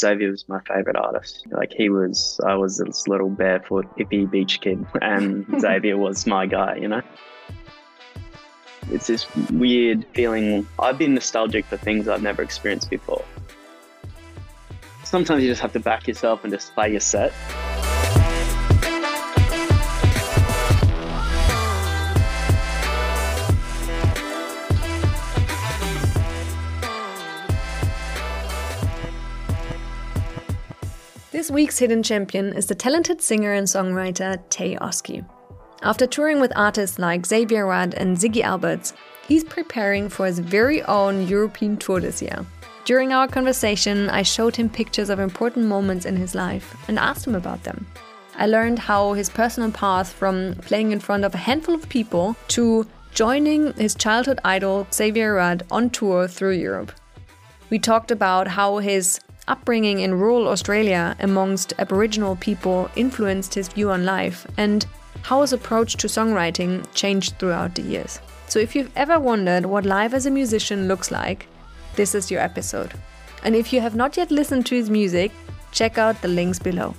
Xavier was my favorite artist. Like he was, I was this little barefoot hippie beach kid, and Xavier was my guy. You know. It's this weird feeling. I've been nostalgic for things I've never experienced before. Sometimes you just have to back yourself and just play your set. This week's hidden champion is the talented singer and songwriter Tay Oskee. After touring with artists like Xavier Rudd and Ziggy Alberts, he's preparing for his very own European tour this year. During our conversation, I showed him pictures of important moments in his life and asked him about them. I learned how his personal path from playing in front of a handful of people to joining his childhood idol Xavier Rudd on tour through Europe. We talked about how his upbringing in rural Australia amongst Aboriginal people influenced his view on life and how his approach to songwriting changed throughout the years. So, if you've ever wondered what life as a musician looks like, this is your episode. And if you have not yet listened to his music, check out the links below.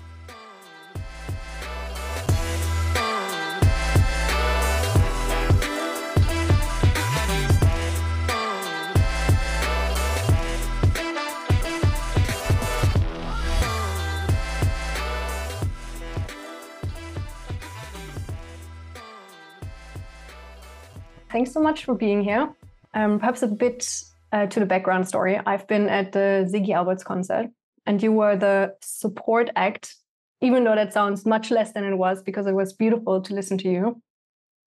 Thanks so much for being here. Um, perhaps a bit uh, to the background story. I've been at the Ziggy Alberts concert, and you were the support act, even though that sounds much less than it was because it was beautiful to listen to you.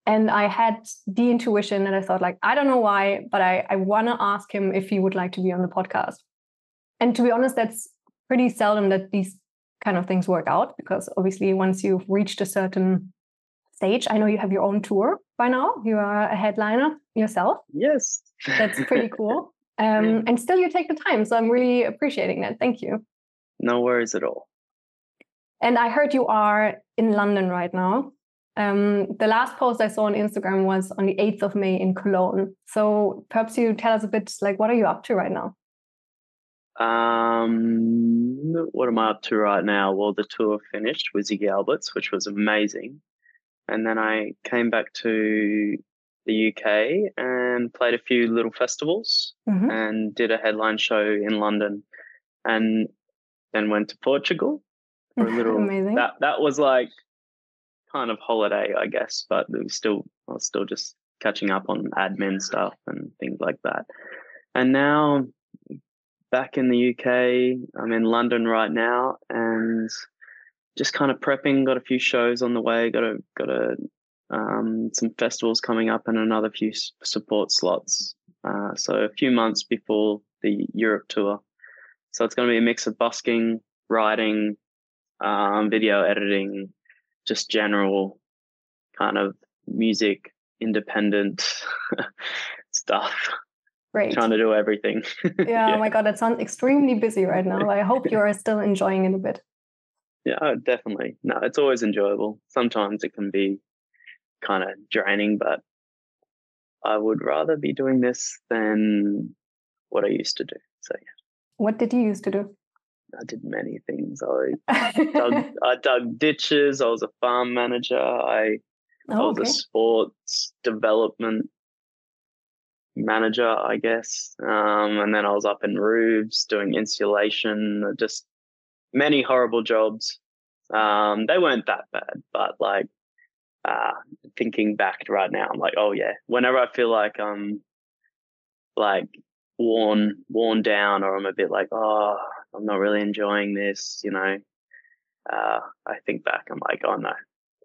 And I had the intuition and I thought, like, I don't know why, but I, I want to ask him if he would like to be on the podcast. And to be honest, that's pretty seldom that these kind of things work out because obviously, once you've reached a certain stage. I know you have your own tour by now. You are a headliner yourself. Yes. That's pretty cool. Um, and still, you take the time. So I'm really appreciating that. Thank you. No worries at all. And I heard you are in London right now. Um, the last post I saw on Instagram was on the 8th of May in Cologne. So perhaps you tell us a bit like what are you up to right now? Um, what am I up to right now? Well, the tour finished with Ziggy Alberts, which was amazing. And then I came back to the UK and played a few little festivals mm-hmm. and did a headline show in London and then went to Portugal for a little Amazing. that that was like kind of holiday, I guess, but it was still I was still just catching up on admin stuff and things like that. And now back in the UK, I'm in London right now and just kind of prepping. Got a few shows on the way. Got a got a um, some festivals coming up and another few support slots. Uh, so a few months before the Europe tour. So it's going to be a mix of busking, writing, um, video editing, just general kind of music, independent stuff. Great. Trying to do everything. yeah, yeah, oh my God, it sounds extremely busy right now. I hope you are still enjoying it a bit. Yeah, oh, definitely. No, it's always enjoyable. Sometimes it can be kind of draining, but I would rather be doing this than what I used to do. So yeah. What did you used to do? I did many things. I dug, I dug ditches. I was a farm manager. I, oh, I was okay. a sports development manager, I guess. Um, and then I was up in roofs doing insulation, just many horrible jobs. Um, they weren't that bad, but like uh, thinking back right now, I'm like, oh yeah. Whenever I feel like I'm like worn worn down, or I'm a bit like, oh, I'm not really enjoying this, you know. Uh, I think back, I'm like, oh no,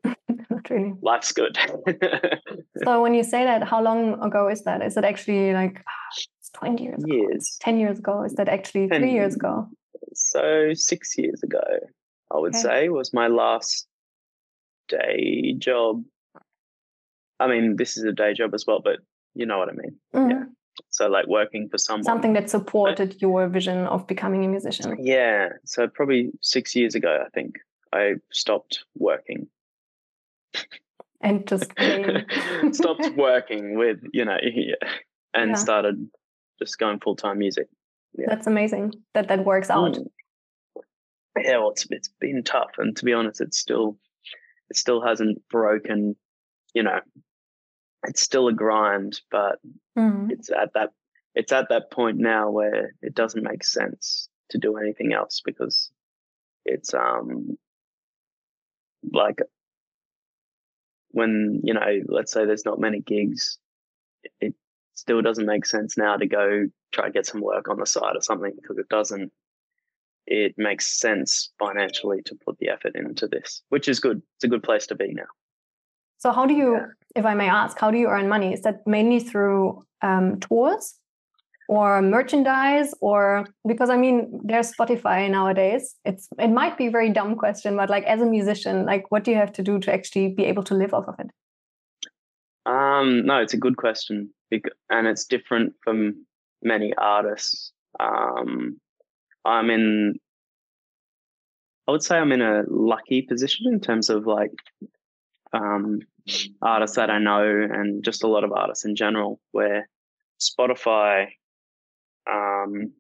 not really. Life's good. so when you say that, how long ago is that? Is it actually like oh, 20 years, years. Ago? 10 years ago? Is that actually three years ago? So six years ago, I would okay. say, was my last day job. I mean, this is a day job as well, but you know what I mean. Mm-hmm. Yeah. So like working for someone. Something that supported but, your vision of becoming a musician. Yeah. So probably six years ago, I think I stopped working. And just stopped working with, you know, yeah, and yeah. started just going full time music. Yeah. That's amazing that that works out. Mm. yeah, well, it's it's been tough, and to be honest, it's still it still hasn't broken. You know, it's still a grind, but mm-hmm. it's at that it's at that point now where it doesn't make sense to do anything else because it's um like when you know let's say there's not many gigs it still doesn't make sense now to go try to get some work on the side or something because it doesn't it makes sense financially to put the effort into this which is good. It's a good place to be now. So how do you yeah. if i may ask how do you earn money? Is that mainly through um, tours or merchandise? Or because i mean there's spotify nowadays. It's it might be a very dumb question but like as a musician like what do you have to do to actually be able to live off of it? Um no it's a good question and it's different from many artists um i'm in i would say i'm in a lucky position in terms of like um artists that i know and just a lot of artists in general where spotify um,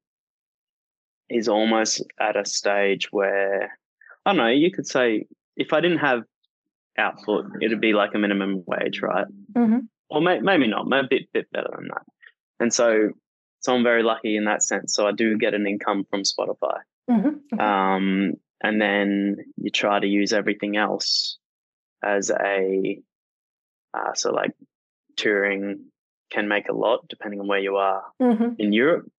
is almost at a stage where I don't know. You could say if I didn't have output, it'd be like a minimum wage, right? Mm-hmm. Or may, maybe not, maybe a bit bit better than that. And so, so I'm very lucky in that sense. So I do get an income from Spotify. Mm-hmm. Um, and then you try to use everything else as a uh, so like touring can make a lot depending on where you are mm-hmm. in Europe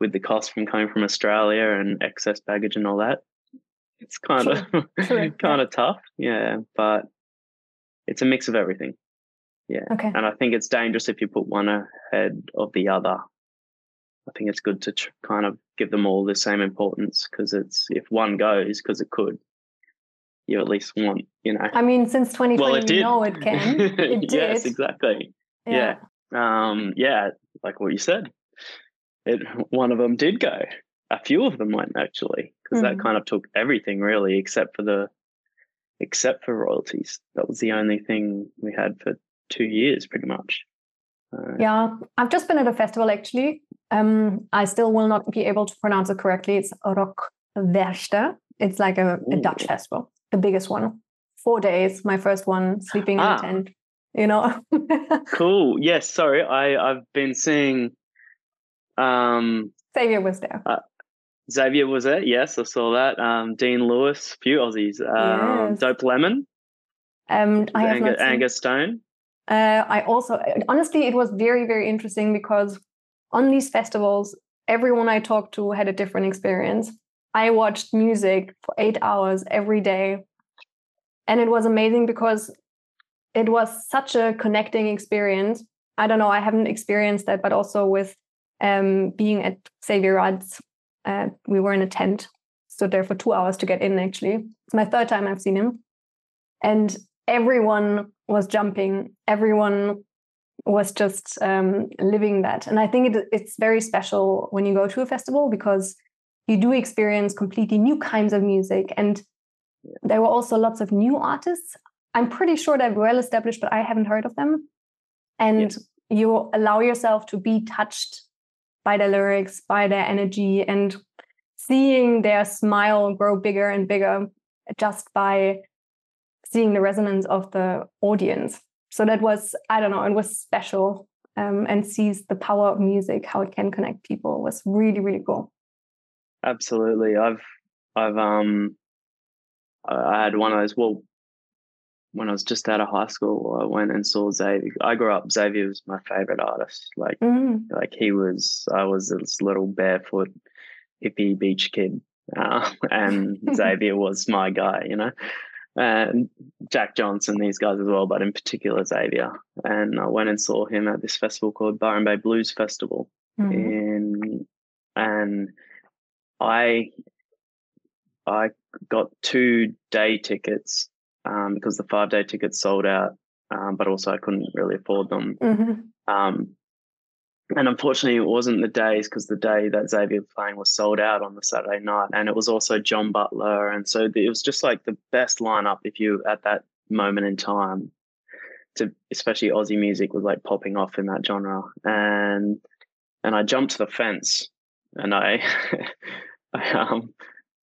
with the cost from coming from Australia and excess baggage and all that. It's kind of kind of tough, yeah, but it's a mix of everything. Yeah. Okay. And I think it's dangerous if you put one ahead of the other. I think it's good to tr- kind of give them all the same importance because it's if one goes because it could, you at least want, you know. I mean, since 2020, well, it did. know it can. It yes, exactly. Yeah. yeah. Um, yeah, like what you said it one of them did go. A few of them went actually, because mm-hmm. that kind of took everything really, except for the except for royalties. That was the only thing we had for two years, pretty much. Uh, yeah, I've just been at a festival actually. Um, I still will not be able to pronounce it correctly. It's Rock Werchter. It's like a, a Dutch festival, the biggest one. Four days, my first one, sleeping ah. in a ah. tent. You know. cool. Yes. Sorry, I I've been seeing um, Xavier was there. Uh, Xavier was there. Yes, I saw that. Um, Dean Lewis, a few Aussies. Um, yes. Dope Lemon. Um, I have Angus, Angus Stone. Uh, I also, honestly, it was very, very interesting because on these festivals, everyone I talked to had a different experience. I watched music for eight hours every day. And it was amazing because it was such a connecting experience. I don't know, I haven't experienced that, but also with um, being at Xavier Rudd's, uh, we were in a tent, stood there for two hours to get in. Actually, it's my third time I've seen him, and everyone was jumping. Everyone was just um, living that, and I think it, it's very special when you go to a festival because you do experience completely new kinds of music, and there were also lots of new artists. I'm pretty sure they're well established, but I haven't heard of them. And you allow yourself to be touched by their lyrics, by their energy, and seeing their smile grow bigger and bigger just by seeing the resonance of the audience. So that was, I don't know, it was special um, and sees the power of music, how it can connect people was really, really cool. Absolutely. I've, I've, um, I had one of those, well, when I was just out of high school, I went and saw Xavier. I grew up. Xavier was my favorite artist. Like, mm. like he was. I was this little barefoot hippie beach kid, uh, and Xavier was my guy. You know, and Jack Johnson, these guys as well, but in particular Xavier. And I went and saw him at this festival called Byron Bay Blues Festival, mm. in and I I got two day tickets um, because the five day tickets sold out, um, but also I couldn't really afford them. Mm-hmm. Um, and unfortunately, it wasn't the days because the day that Xavier was playing was sold out on the Saturday night, and it was also John Butler, and so it was just like the best lineup if you at that moment in time. To especially Aussie music was like popping off in that genre, and and I jumped to the fence, and I, I um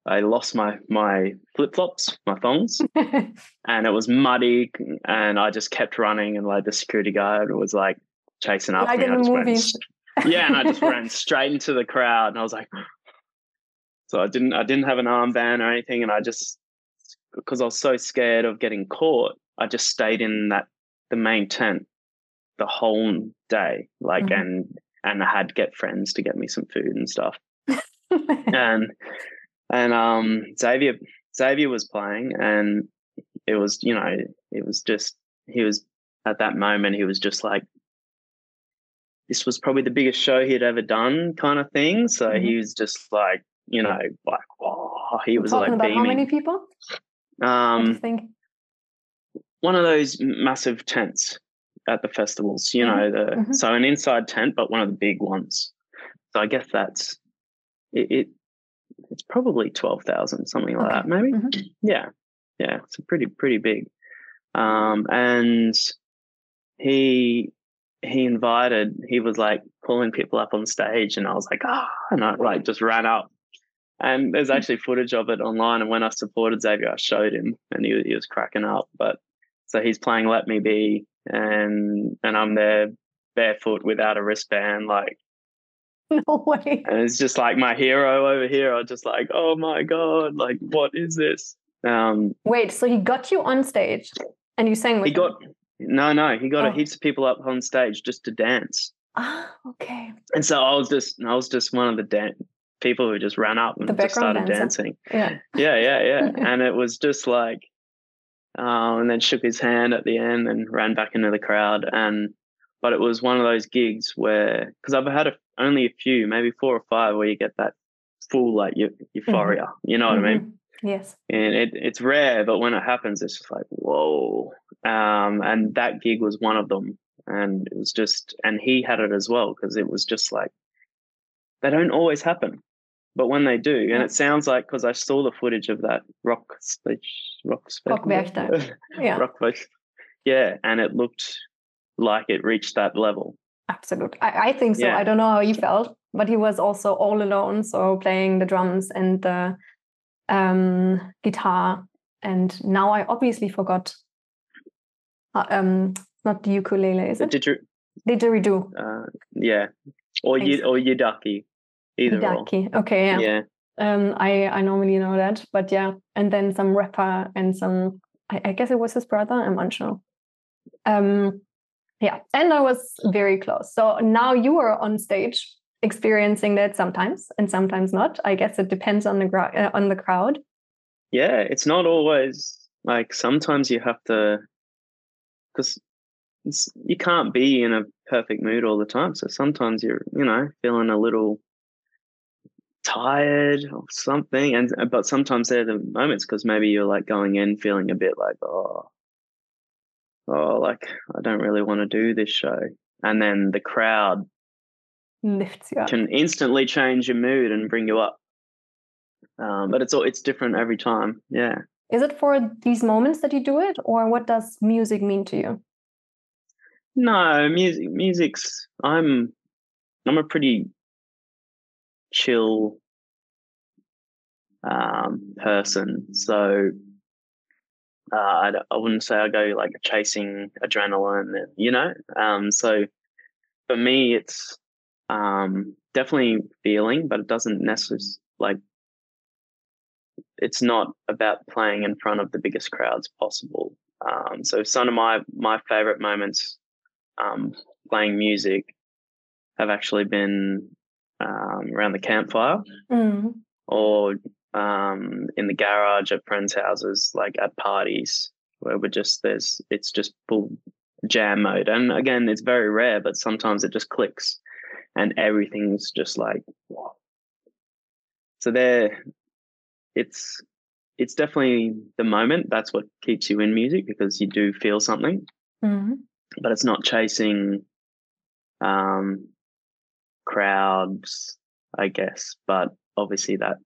I lost my my flip flops, my thongs, and it was muddy, and I just kept running, and like the security guard was like chasing after like me. I just movies. Ran, yeah, and I just ran straight into the crowd, and I was like, so I didn't I didn't have an armband or anything, and I just because I was so scared of getting caught, I just stayed in that the main tent the whole day, like Mhm. and and I had to get friends to get me some food and stuff and and um Xavier Xavier was playing and it was you know it was just he was at that moment he was just like this was probably the biggest show he'd ever done kind of thing so Mhm. he was just like you know like oh he was Talking like about how many people? Um think? one of those massive tents at the festivals you Mhm, know the mhm. so an inside tent but one of the big ones so i guess that's it, it it's probably 12,000 something like Okay, that maybe mhm. yeah yeah it's a pretty pretty big um and he he invited he was like pulling people up on stage and i was like ah and i like just ran up and there's actually footage of it online and when i supported xavier i showed him and he, he was cracking up but so he's playing let me be and and i'm there barefoot without a wristband like No way. and it's just like my hero over here i'm just like oh my god like what is this um Wait, so he got you on stage and you sang with he him? got no no he got Oh. a heaps of people up on stage just to dance Ah, okay. and so i was just i was just one of the dan- people who just ran up and The just started dancer. dancing Yeah. yeah yeah yeah and it was just like um and then shook his hand at the end and ran back into the crowd and but it was one of those gigs where because i've had a, only a few maybe four or five where you get that full like eu- euphoria you know what i mean Mhm. Yes. and it, it's rare but when it happens it's just like whoa um and that gig was one of them and it was just and he had it as well because it was just like they don't always happen but when they do and it sounds like because i saw the footage of that rock stage rock Rockwerchter. Yeah. rock Fest- yeah and it looked like it reached that level Absolutely. I, I think so. Yeah. I don't know how he felt, but he was also all alone. So playing the drums and the um, guitar. And now I obviously forgot. Uh, um, not the ukulele, is it? did you Didgeridoo. uh yeah or Thanks. you or yidaki either or Okay, yeah. yeah Um, I I normally know that, but yeah, and then some rapper and some. I, I guess it was his brother. I'm unsure. Um, yeah, and I was very close. So now you are on stage experiencing that sometimes and sometimes not. I guess it depends on the gra- uh, on the crowd. yeah it's not always like sometimes you have to because you can't be in a perfect mood all the time so sometimes you're you know feeling a little tired or something and but sometimes there are the moments because maybe you're like going in feeling a bit like oh oh like i don't really want to do this show and then the crowd Lifts you up. can instantly change your mood and bring you up um, but it's all it's different every time yeah Is it for these moments that you do it, or what does music mean to you? No, music music's I'm I'm a pretty chill um person. So uh, I, I wouldn't say I go like chasing adrenaline, you know. Um, so for me, it's um, definitely feeling, but it doesn't necessarily like. It's not about playing in front of the biggest crowds possible. Um, so some of my my favorite moments um, playing music have actually been um, around the campfire Mm. or um, in the garage at friends' houses, like at parties where we're just there's it's just full jam mode. And again, it's very rare, but sometimes it just clicks and everything's just like wow. So there, it's it's definitely the moment. That's what keeps you in music because you do feel something Mhm. but it's not chasing um crowds i guess but obviously that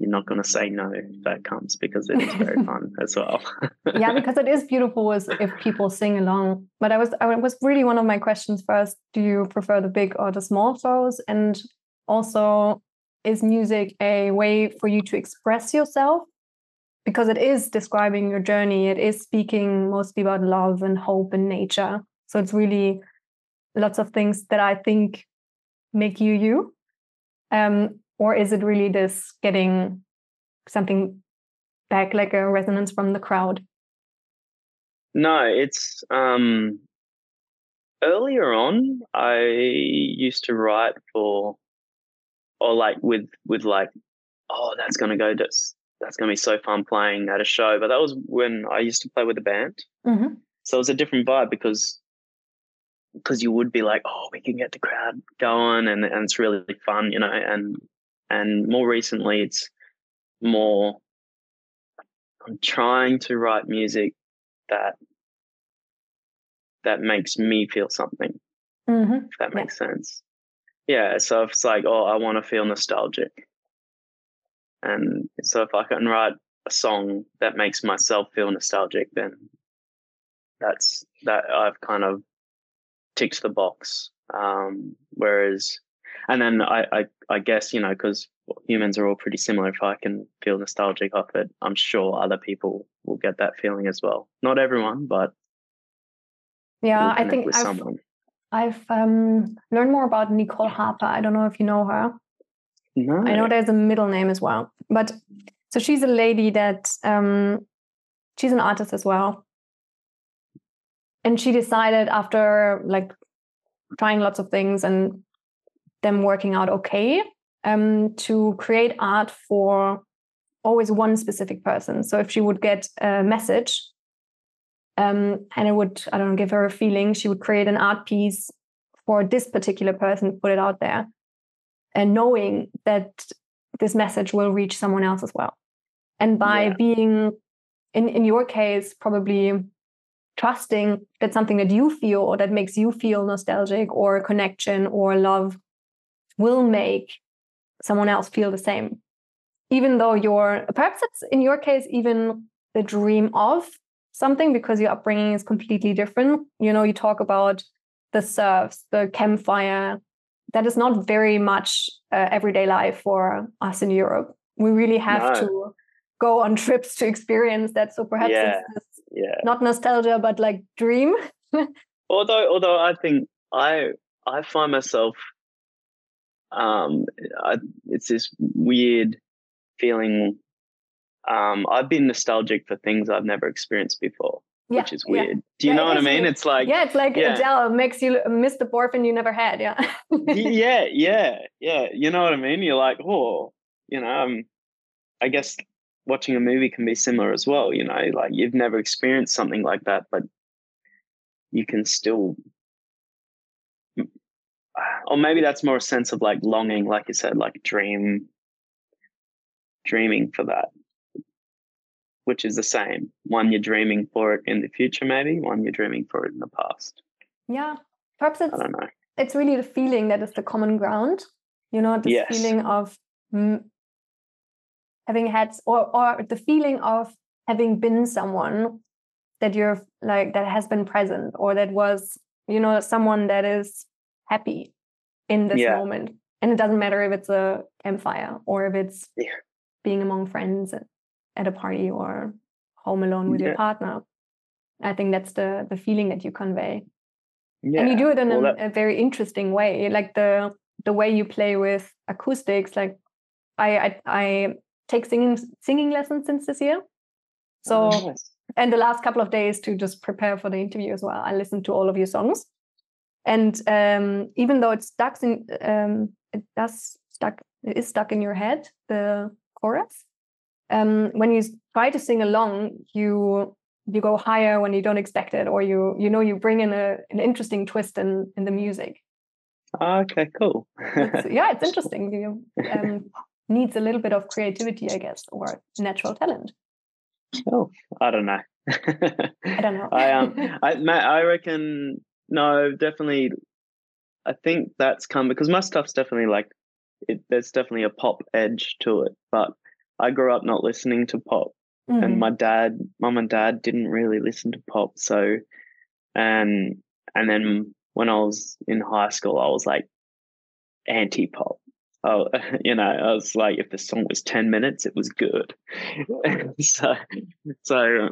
you're not going to say no if that comes because it is very fun as well yeah, because it is beautiful as if people sing along. But I was, I was really one of my questions first. Do you prefer the big or the small shows? And also, is music a way for you to express yourself? Because it is describing your journey, it is speaking mostly about love and hope and nature. So it's really lots of things that I think make you you. Um, or is it really this getting something back like a resonance from the crowd? No, it's um earlier on I used to write for or like with with like oh that's gonna go that's that's gonna be so fun playing at a show but that was when I used to play with a band mm-hmm. so it was a different vibe because because you would be like oh we can get the crowd going and and it's really fun you know and and more recently it's more I'm trying to write music that that makes me feel something. Mm-hmm. If that makes yeah. sense. Yeah. So if it's like, oh, I want to feel nostalgic. And so if I can write a song that makes myself feel nostalgic, then that's that I've kind of ticked the box. Um, whereas, and then I, I, I guess, you know, because humans are all pretty similar. If I can feel nostalgic off it, I'm sure other people will get that feeling as well. Not everyone, but yeah, I think I've, someone. I've um, learned more about Nicole Harper. I don't know if you know her. No. I know there's a middle name as well, but so she's a lady that um, she's an artist as well, and she decided after like trying lots of things and them working out okay um, to create art for always one specific person. So if she would get a message um, and it would, I don't know, give her a feeling, she would create an art piece for this particular person, put it out there, and knowing that this message will reach someone else as well. And by yeah. being, in, in your case, probably trusting that something that you feel or that makes you feel nostalgic or connection or love will make someone else feel the same even though you're perhaps it's in your case even the dream of something because your upbringing is completely different you know you talk about the surfs the campfire that is not very much uh, everyday life for us in europe we really have no. to go on trips to experience that so perhaps yeah. it's yeah. not nostalgia but like dream although although i think i i find myself um, I, it's this weird feeling. Um, I've been nostalgic for things I've never experienced before, yeah, which is weird. Yeah. Do you yeah, know what I mean? It's like yeah, it's like. Adele makes you miss the boyfriend you never had. Yeah, yeah, yeah, yeah. You know what I mean? You're like, oh, you know, um, I guess watching a movie can be similar as well. You know, like you've never experienced something like that, but you can still or maybe that's more a sense of like longing, like you said, like dream, dreaming for that, which is the same. One you're dreaming for it in the future, maybe one you're dreaming for it in the past. Yeah, perhaps it's. I don't know. It's really the feeling that is the common ground. You know, the yes. feeling of mm, having had, or or the feeling of having been someone that you're like that has been present, or that was, you know, someone that is happy in this yeah. moment. And it doesn't matter if it's a campfire or if it's yeah. being among friends at a party or home alone with yeah. your partner. I think that's the the feeling that you convey. and you do it in well, a, that... a, very interesting way. Like the the way you play with acoustics. Like I I, I take singing singing lessons since this year. So oh, nice. and the last couple of days to just prepare for the interview as well. I listened to all of your songs and um, even though it's stuck in um, it does stuck it is stuck in your head the chorus um, when you try to sing along you you go higher when you don't expect it or you you know you bring in a, an interesting twist in in the music. Okay cool. It's, yeah it's interesting. You um, needs a little bit of creativity i guess or natural talent. Oh i don't know. I don't know. I um i i reckon no, definitely. I think that's come because my stuff's definitely like it, there's definitely a pop edge to it. But I grew up not listening to pop, mm-hmm. and my dad, mom and dad didn't really listen to pop. So, and and then when I was in high school, I was like anti pop. oh, you know, I was like, if the song was 10 minutes, it was good. so, so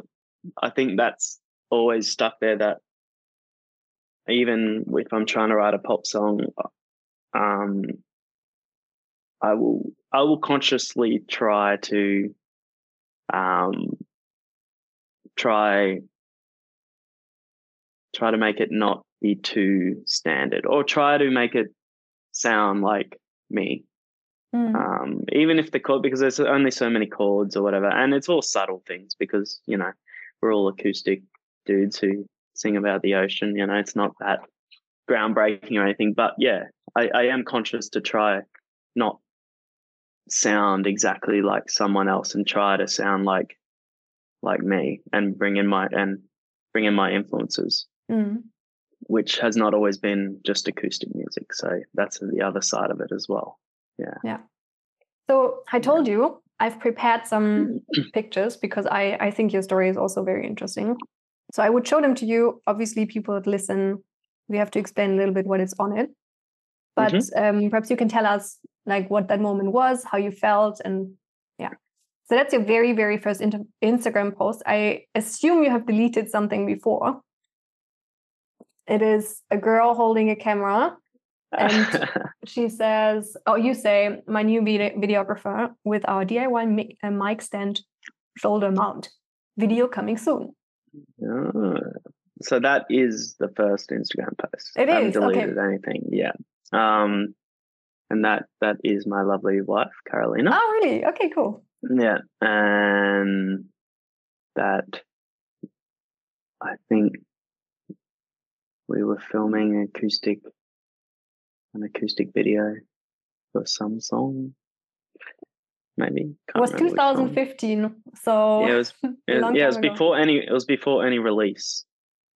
I think that's always stuck there that even if I'm trying to write a pop song, um, I will, I will consciously try to, um, try, try to make it not be too standard or try to make it sound like me. Mm. Um, even if the chord, because there's only so many chords or whatever, and it's all subtle things because you know we're all acoustic dudes who sing about the ocean. You know, it's not that groundbreaking or anything, but yeah, I, I am conscious to try not sound exactly like someone else and try to sound like like me and bring in my and bring in my influences. Mm which has not always been just acoustic music. So that's the other side of it as well. Yeah. Yeah. So I told you I've prepared some pictures because I, I think your story is also very interesting. So I would show them to you. Obviously, people that listen, we have to explain a little bit what is on it. But mm-hmm. um, perhaps you can tell us like what that moment was, how you felt, and yeah. So that's your very, very first inter- Instagram post. I assume you have deleted something before. It is a girl holding a camera. And she says, Oh, you say, my new video- videographer with our DIY uh, mic stand shoulder mount. Video coming soon. Oh, so that is the first Instagram post. It I haven't deleted okay. anything. Yeah. Um, and that that is my lovely wife, Carolina. Oh, really? Okay, cool. Yeah, and that I think we were filming acoustic an acoustic video for some song maybe it was 2015 so yeah it was, it, yeah it was ago. before any it was before any release.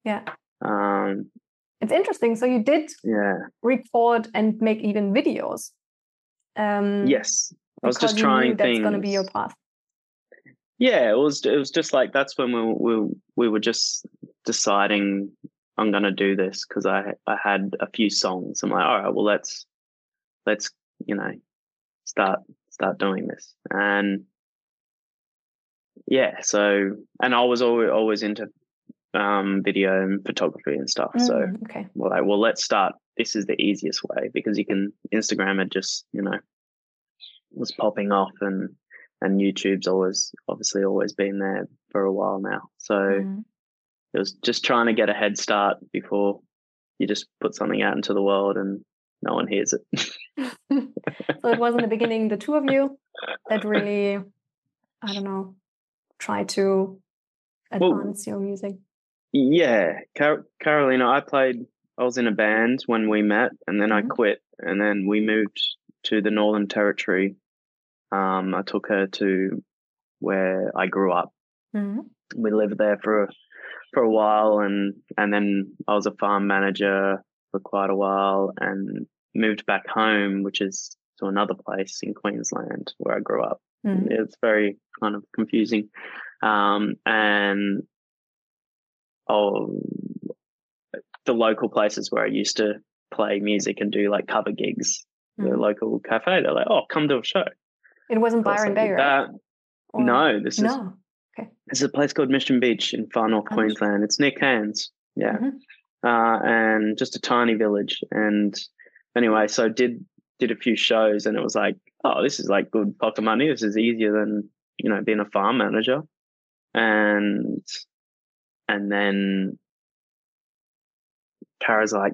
Yeah. Um it's interesting so you did yeah. record and make even videos. Um yes. I was just trying that's going to be your path. Yeah it was it was just like that's when we we, we were just deciding I'm gonna do this because I I had a few songs. I'm like, all right, well let's let's you know start start doing this and yeah. So and I was always always into um, video and photography and stuff. Mm, so okay, well, like, well, let's start. This is the easiest way because you can Instagram it just you know was popping off and and YouTube's always obviously always been there for a while now. So. Mm it was just trying to get a head start before you just put something out into the world and no one hears it. so it was in the beginning the two of you that really, I don't know, try to advance well, your music. Yeah, Car- Carolina, I played. I was in a band when we met, and then mm-hmm. I quit, and then we moved to the Northern Territory. Um, I took her to where I grew up. Mm-hmm. We lived there for for a while, and and then I was a farm manager for quite a while, and moved back home, which is to another place in Queensland where I grew up. Mm. It's very kind of confusing, um, and oh, the local places where I used to play music and do like cover gigs. Mm. The local cafe, they're like, "Oh, come to a show." It wasn't Byron Bay, right? no, this is no. Okay. There's a place called Mission Beach in far north oh. Queensland. It's near Cairns. Yeah. Mm-hmm. Uh, and just a tiny village. And anyway, so did did a few shows and it was like, oh, this is like good pocket money. This is easier than, you know, being a farm manager. And and then Kara's like,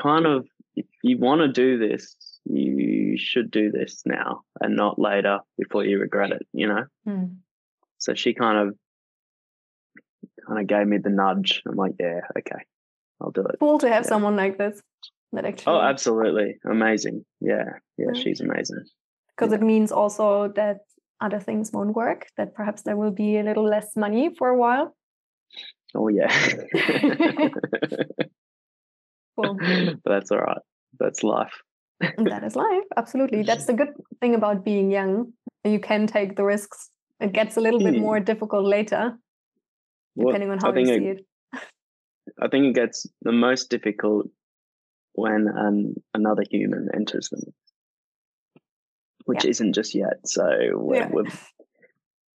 kind of, if you want to do this, you should do this now and not later before you regret it, you know? Mm. So she kind of kind of gave me the nudge. I'm like, yeah, okay, I'll do it. Cool to have yeah. someone like this. That actually. Oh, absolutely, amazing. Yeah, yeah, she's amazing. Because yeah. it means also that other things won't work. That perhaps there will be a little less money for a while. Oh yeah. cool. That's all right. That's life. that is life. Absolutely. That's the good thing about being young. You can take the risks it gets a little bit more hmm. difficult later, depending well, on how you see it. I think it gets the most difficult when um, another human enters them. which Yeah. isn't just yet. So we're, Yeah. we're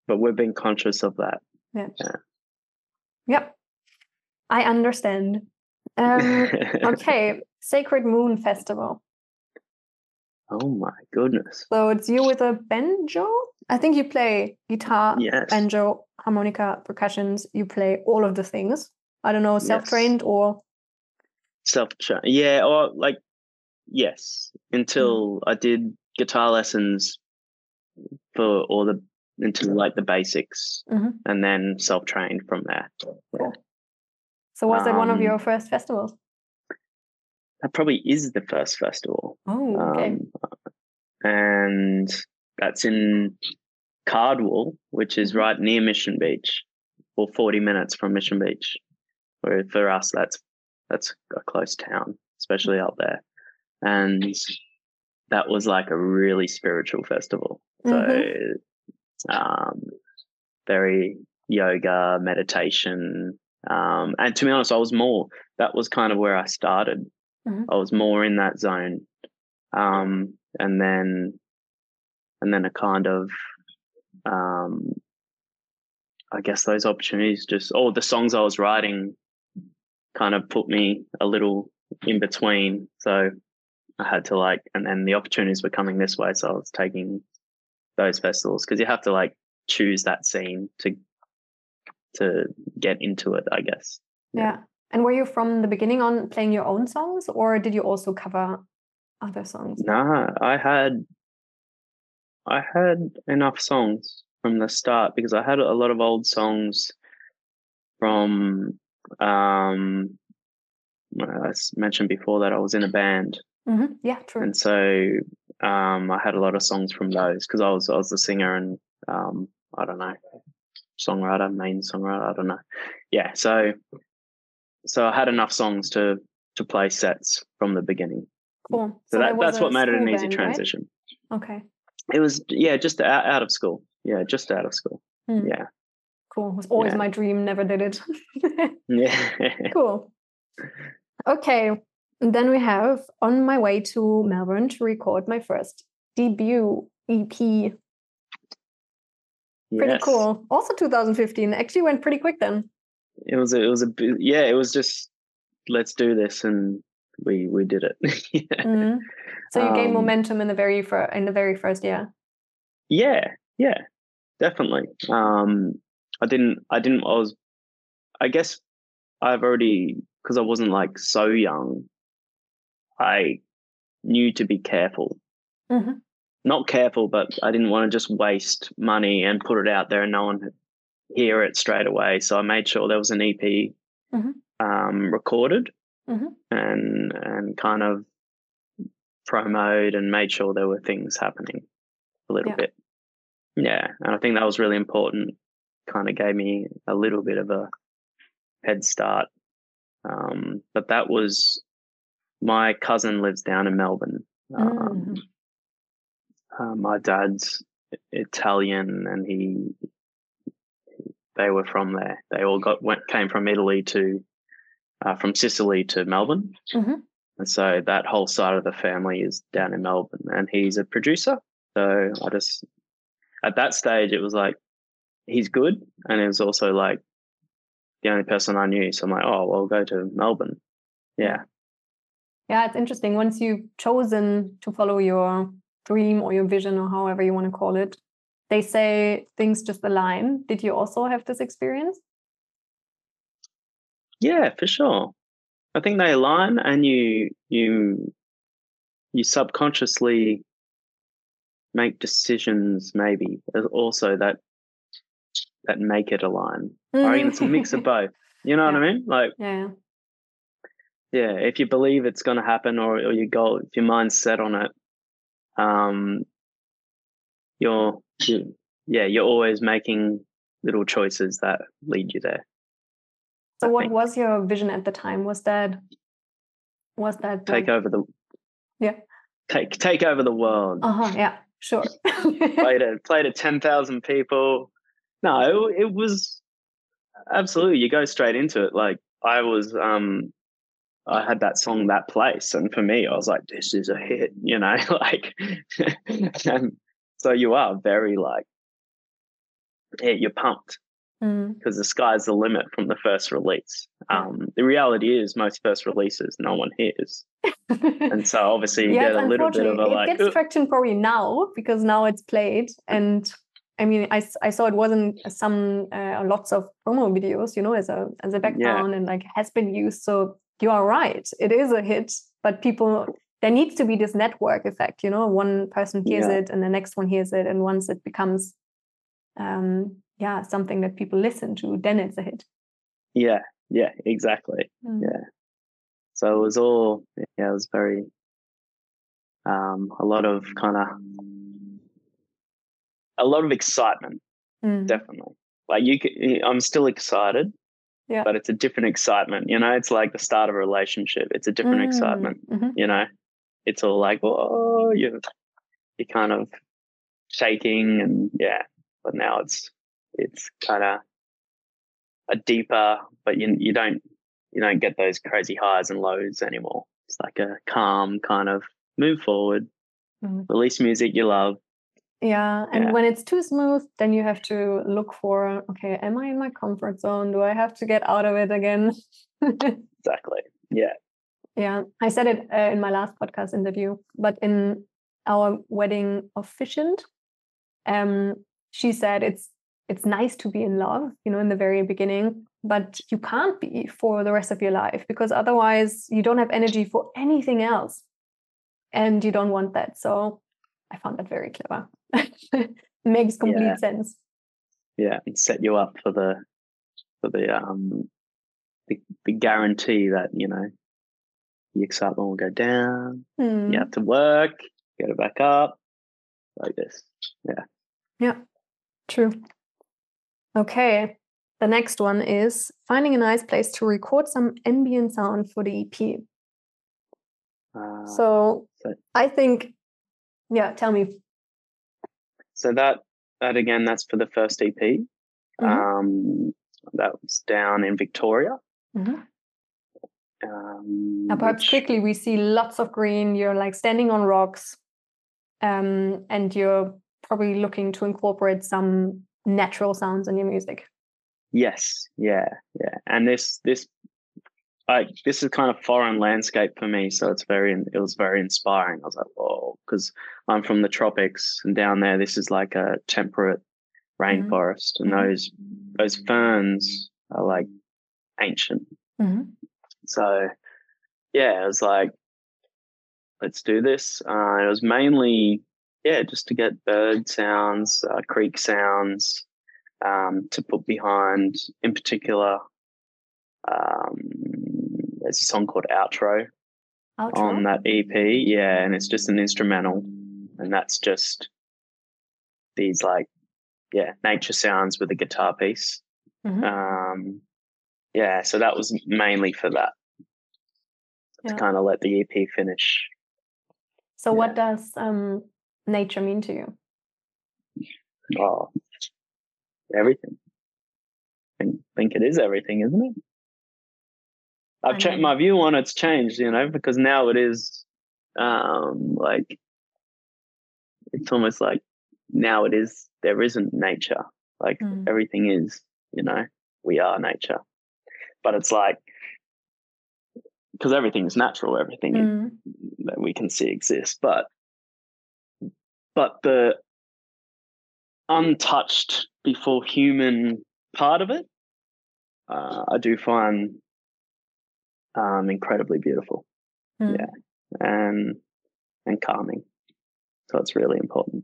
but we've been conscious of that. Yeah. Yeah. Yep. I understand. Um, okay, Sacred Moon Festival. oh my goodness. So it's you with a banjo. I think you play guitar, Yes. banjo, harmonica, percussions. You play all of the things. I don't know, self-trained or self yeah or like yes until i did guitar lessons for all the until like the basics Mhm. and then self-trained from there Cool. so was that one of Um, your first festivals? that probably is the first festival Oh, okay. um, and that's in cardwell which is Mhm. right near mission beach or 40 minutes from mission beach where for us that's that's a close town especially out there. And that was like a really spiritual festival. So Mhm. um very yoga meditation um and to be honest i was more that was kind of where i started. Mhm. i was more in that zone. Um and then and then a kind of um i guess those opportunities just all the songs i was writing kind of put me a little in between so i had to like and then the opportunities were coming this way so i was taking those festivals because you have to like choose that scene to to get into it i guess yeah. And were you from the beginning on playing your own songs, or did you also cover other songs? Nah, I had I had enough songs from the start because I had a lot of old songs from um I mentioned before that I was in a band hmm Yeah, true. and so um I had a lot of songs from those because I was I was the singer and um I don't know songwriter main songwriter I don't know yeah so so I had enough songs to to play sets from the beginning Cool. so, there that, that's what made it an easy band, right? transition Okay. it was yeah just out, out of school yeah just out of school Hmm. yeah Cool. It was always Yeah. my dream, never did it. yeah cool. Okay. And then we have on my way to Melbourne to record my first debut EP. Pretty cool. Also 2015. Actually went pretty quick then. it was a, it was a yeah it was just let's do this and we we did it yeah. Mhm. So you gained Um, momentum in the very fir- in the very first year. yeah yeah definitely um i didn't i didn't i was i guess i've already because i wasn't like so young i knew to be careful Mhm. not careful but i didn't want to just waste money and put it out there and no one hear it straight away so i made sure there was an ep Mhm. um recorded Mhm. and and kind of promoted and made sure there were things happening a little Yeah. bit yeah and i think that was really important kind of gave me a little bit of a head start. Um, but that was my cousin lives down in melbourne. Um, Mm. uh, my dad's italian and he they were from there. They all got went came from italy to uh, from sicily to melbourne. Mhm. and so that whole side of the family is down in melbourne and he's a producer. So i just at that stage it was like he's good and it was also like the only person i knew so i'm like oh well I'll go to melbourne yeah Yeah, it's interesting. Once you've chosen to follow your dream or your vision or however you want to call it, they say things just align. Did you also have this experience? Yeah, for sure. I think they align, and you you you subconsciously make decisions, maybe also that that make it align. I reckon it's a mix of both. You know what I mean? Like, Yeah. yeah, if you believe it's going to happen, or or your goal, if your mind's set on it, um, you're you, yeah, you're always making little choices that lead you there. So I what think. was your vision at the time? Was that was that Take over the Yeah. take take over the world. Uh-huh, yeah, sure. played at played at ten thousand people. No, it, was absolutely. You go straight into it. Like I was, um, I had that song that place, and for me, I was like, this is a hit, you know, like, and so you are very like, yeah, you're pumped because Mm. the sky's the limit from the first release. Um, the reality is, most first releases, no one hears, and so obviously you yes, get a little bit of a like, it gets traction probably now because now it's played and I mean, I, I saw it wasn't some uh, lots of promo videos, you know, as a as a background and like has been used. So you are right, it is a hit, but people there needs to be this network effect, you know, one person hears Yeah. it and the next one hears it, and once it becomes, um, yeah, something that people listen to, then it's a hit. yeah, yeah, exactly. Mm. Yeah. So it was all, yeah, it was very, um, a lot of kind of, a lot of excitement, Mm. definitely. Like you, can, I'm still excited, Yeah. but it's a different excitement. You know, it's like the start of a relationship. It's a different Mm. excitement. Mhm. You know, it's all like, oh, you, you're kind of shaking, and yeah. But now it's, it's kind of a deeper, but you you don't you don't get those crazy highs and lows anymore. It's like a calm kind of move forward, Mm. release music you love. Yeah, and Yeah. when it's too smooth, then you have to look for okay, am I in my comfort zone? Do I have to get out of it again? Exactly. Yeah. yeah, I said it uh, in my last podcast interview, but in our wedding officiant, um, she said it's it's nice to be in love, you know, in the very beginning, but you can't be for the rest of your life because otherwise you don't have energy for anything else, and you don't want that. So I found that very clever. Makes complete Yeah. sense. Yeah. And set you up for the for the um the, the guarantee that, you know, the excitement will go down. Hmm. You have to work, get it back up. Like this. Yeah. Yeah, true. Okay. The next one is finding a nice place to record some ambient sound for the EP. Uh, So so- I think, yeah, tell me. So that that again, that's for the first EP. Mhm. Um that was down in Victoria. Mhm. Um, Now, perhaps which- quickly, we see lots of green. You're like standing on rocks, um, and you're probably looking to incorporate some natural sounds in your music. Yes, yeah, yeah. And this this I this is kind of foreign landscape for me, so it's very it was very inspiring. I was like, whoa, because I'm from the tropics and down there this is like a temperate rainforest and Mhm. those those ferns are like ancient. Mhm. So yeah, it was like, let's do this. Uh, it was mainly yeah, just to get bird sounds, uh, creek sounds, um, to put behind, in particular. Um, there's a song called Outro Outro. on that EP, yeah, and it's just an instrumental, and that's just these like yeah nature sounds with a guitar piece. Mhm. Um, yeah, so that was mainly for that Yeah. to kind of let the EP finish. So, what does um, nature mean to you? Oh, everything. I think, think it is everything, isn't it? I've I changed mean- my view on it's changed, you know, because now it is um like it's almost like now it is there isn't nature. Like Mm. everything is, you know, we are nature. But it's like because everything is natural, everything Mm. that we can see exists, but but the untouched before human part of it, uh, I do find um, incredibly beautiful Mm. Yeah. and and calming. So it's really important.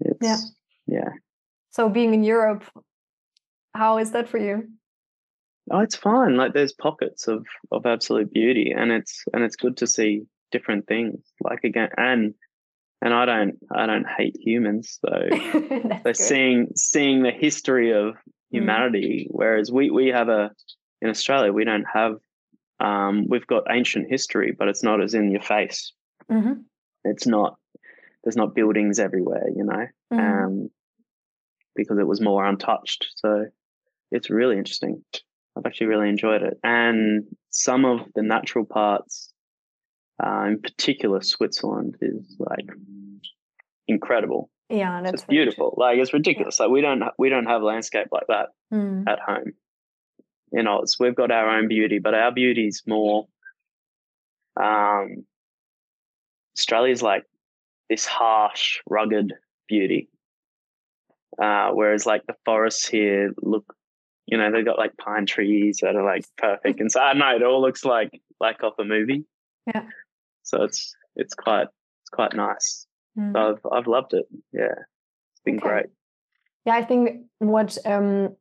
It's, yeah. So, being in Europe, how is that for you? Oh, it's fine. Like there's pockets of of absolute beauty, and it's and it's good to see different things. Like again, and and I don't I don't hate humans, so so good. seeing seeing the history of humanity, whereas we we have a in Australia we don't have um, we've got ancient history, but it's not as in your face. Mhm. It's not there's not buildings everywhere, you know, Mhm. um, because it was more untouched. So it's really interesting. I've actually really enjoyed it, and some of the natural parts, uh, in particular, Switzerland is like incredible. Yeah, that's it's beautiful. Like it's ridiculous. Yeah. Like we don't we don't have landscape like that mm. at home. You know, it's, we've got our own beauty, but our beauty is more. Um, Australia's like this harsh, rugged beauty, uh, whereas like the forests here look, you know, they've got like pine trees that are like perfect, and so I know it all looks like like off a movie. Yeah. So it's it's quite it's quite nice. Mm. So I've I've loved it. Yeah, it's been okay. great. Yeah, I think what um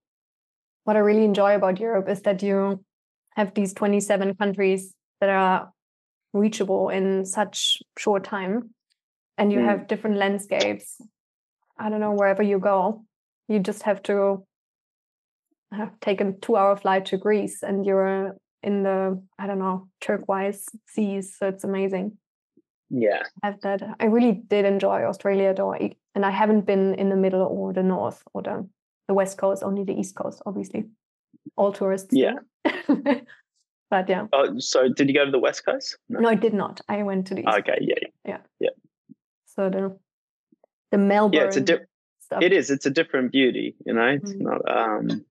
what I really enjoy about Europe is that you have these 27 countries that are reachable in such short time and you mm. have different landscapes. I don't know, wherever you go, you just have to uh, take a two hour flight to Greece and you're in the, I don't know, turquoise seas. So it's amazing yeah I have that i really did enjoy australia though and i haven't been in the middle or the north or the, the west coast only the east coast obviously. All tourists yeah. but yeah. Oh so did you go to the west coast? No, no i did not. I went to the east okay yeah yeah. yeah. So the the melbourne yeah it's a di- stuff. it is it's a different beauty you know? It's mm. not um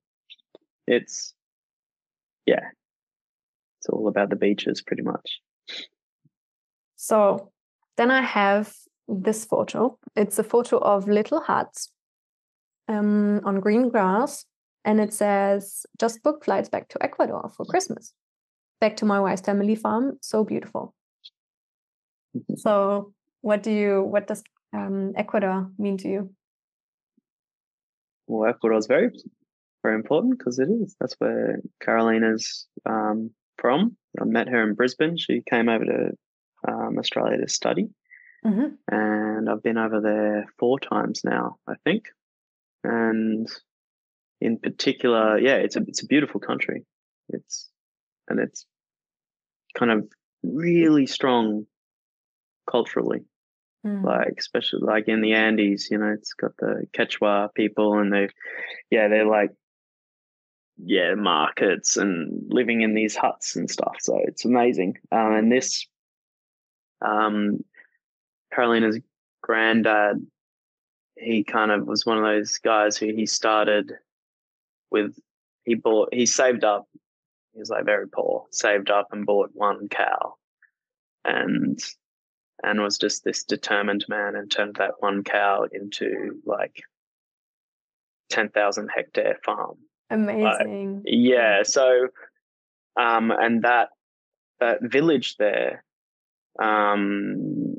it's yeah. It's all about the beaches pretty much. So then I have this photo. It's a photo of little huts um, on green grass, and it says, "Just book flights back to Ecuador for Christmas, back to my wife's family farm. So beautiful." so, what do you? What does um, Ecuador mean to you? Well, Ecuador is very, very important because it is. That's where Carolina's um, from. I met her in Brisbane. She came over to um, Australia to study. Mm-hmm. And I've been over there four times now, I think. And in particular, yeah, it's a it's a beautiful country. It's and it's kind of really strong culturally. Mm. Like especially like in the Andes, you know, it's got the Quechua people and they yeah, they're like yeah, markets and living in these huts and stuff. So it's amazing. Um, and this um, Carolina's granddad, he kind of was one of those guys who he started with. He bought, he saved up. He was like very poor, saved up and bought one cow, and and was just this determined man and turned that one cow into like ten thousand hectare farm. Amazing. Like, yeah. So, um, and that that village there um,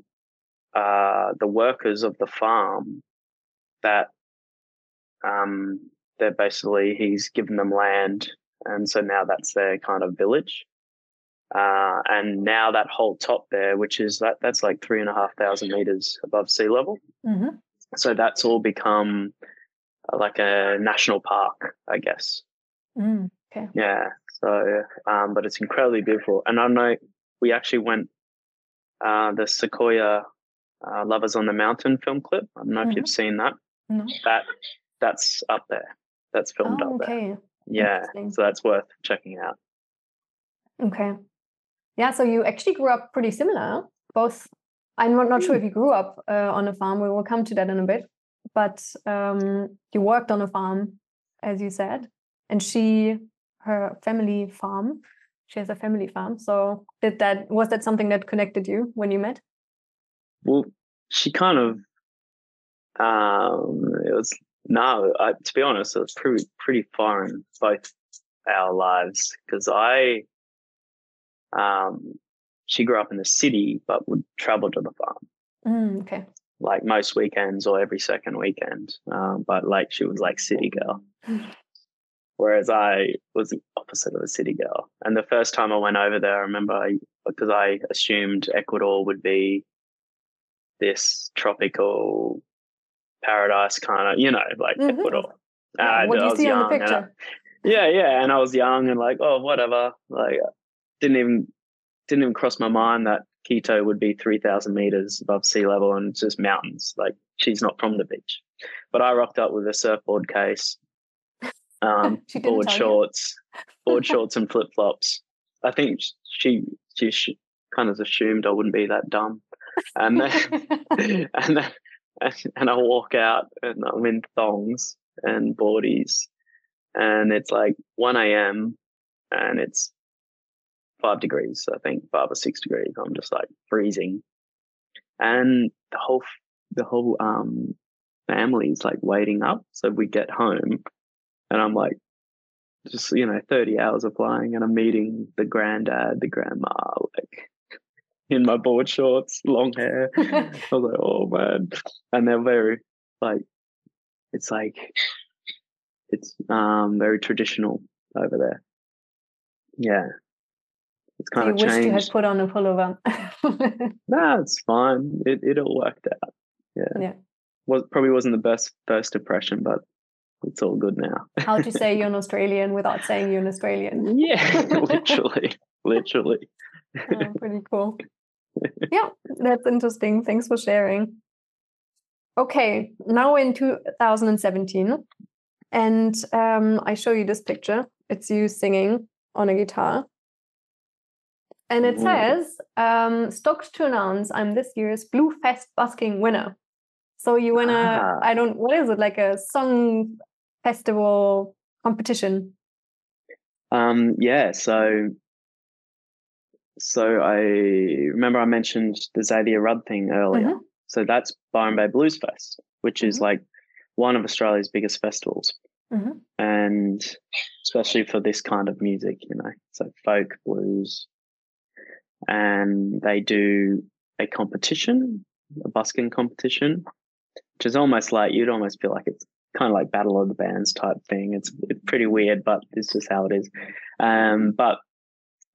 uh, the workers of the farm that um, they're basically he's given them land, and so now that's their kind of village. Uh, and now that whole top there, which is that that's like three and a half thousand meters above sea level. Mm-hmm. So that's all become uh, like a national park, I guess. Mm, okay. Yeah. So, um, but it's incredibly beautiful, and I know we actually went uh, the Sequoia uh, Lovers on the Mountain film clip. I don't know mm-hmm. if you've mm-hmm. seen that. No. That that's up there. That's filmed oh, up okay. there. Yeah, so that's worth checking out. Okay. Yeah, so you actually grew up pretty similar. Both. I'm not, not sure if you grew up uh, on a farm. We will come to that in a bit. But um, you worked on a farm, as you said, and she, her family farm, she has a family farm. So did that was that something that connected you when you met? Well, she kind of um it was no, I, to be honest, it was pretty pretty foreign both our lives because I um she grew up in the city but would travel to the farm. Mm, okay. Like most weekends or every second weekend. Um, but like she was like city girl. whereas I was the opposite of a city girl. And the first time I went over there, I remember I, because I assumed Ecuador would be this tropical paradise kind of, you know, like mm-hmm. Ecuador. Yeah, and what do you see on the picture? I, yeah, yeah, and I was young and like, oh, whatever. Like, didn't even didn't even cross my mind that Quito would be three thousand meters above sea level and just mountains. Like, she's not from the beach, but I rocked up with a surfboard case um, board shorts, board shorts and flip flops. I think she she, she kind of assumed I wouldn't be that dumb, and then and then and I walk out and I'm in thongs and boardies, and it's like one a.m. and it's five degrees, I think five or six degrees. I'm just like freezing, and the whole the whole um family's like waiting up. So we get home, and I'm like, just you know, thirty hours of flying, and I'm meeting the granddad, the grandma, like in my board shorts, long hair. I was like, oh man, and they're very like, it's like, it's um very traditional over there. Yeah, it's kind you of changed. you had put on a pullover. Nah, it's fine. It it all worked out. Yeah. Yeah. Was probably wasn't the best first impression, but it's all good now. How'd you say you're an Australian without saying you're an Australian. yeah, literally, literally. Oh, pretty cool. yeah, that's interesting. Thanks for sharing. Okay, now we're in 2017, and um, I show you this picture. It's you singing on a guitar. And it says, um, stoked to announce I'm this year's Blue Fest busking winner. So you win a, Ah. I don't, what is it, like a song festival competition? Um, yeah, so so I remember I mentioned the Xavier Rudd thing earlier. Mhm. So that's Byron Bay Blues Fest, which is Mhm. like one of Australia's biggest festivals. Mhm. And especially for this kind of music, you know, so folk, blues. And they do a competition, a busking competition, which is almost like you'd almost feel like it's kind of like Battle of the Bands type thing. It's, it's pretty weird, but it's just how it is. Um, but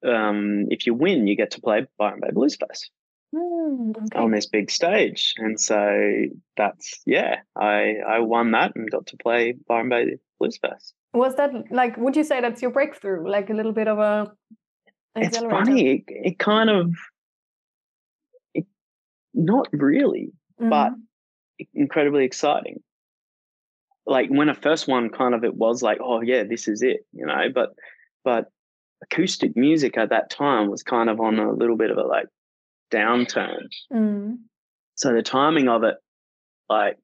um, if you win, you get to play Byron Bay Blues Fest Hmm, okay. on this big stage, and so that's yeah, I I won that and got to play Byron Bay Blues Fest. Was that like, would you say that's your breakthrough? Like a little bit of a It's funny, it, it kind of, it, not really, but Mhm. incredibly exciting. Like when I first won, kind of it was like, oh yeah, this is it, you know. But but acoustic music at that time was kind of on a little bit of a like downturn. Mm. So the timing of it, like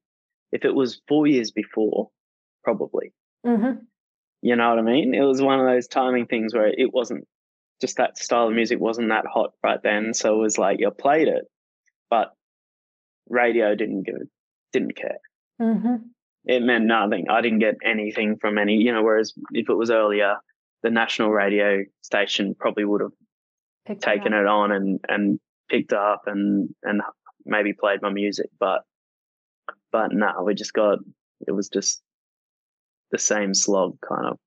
if it was four years before, probably, Mhm. you know what I mean? It was one of those timing things where it wasn't just that style of music wasn't that hot right then. So it was like you played it, but radio didn't give it, didn't care. Mhm. It meant nothing. I didn't get anything from any, you know, whereas if it was earlier, the national radio station probably would have Picked taken up. it on and, and picked up and, and maybe played my music. But, but no, we just got, it was just the same slog kind of,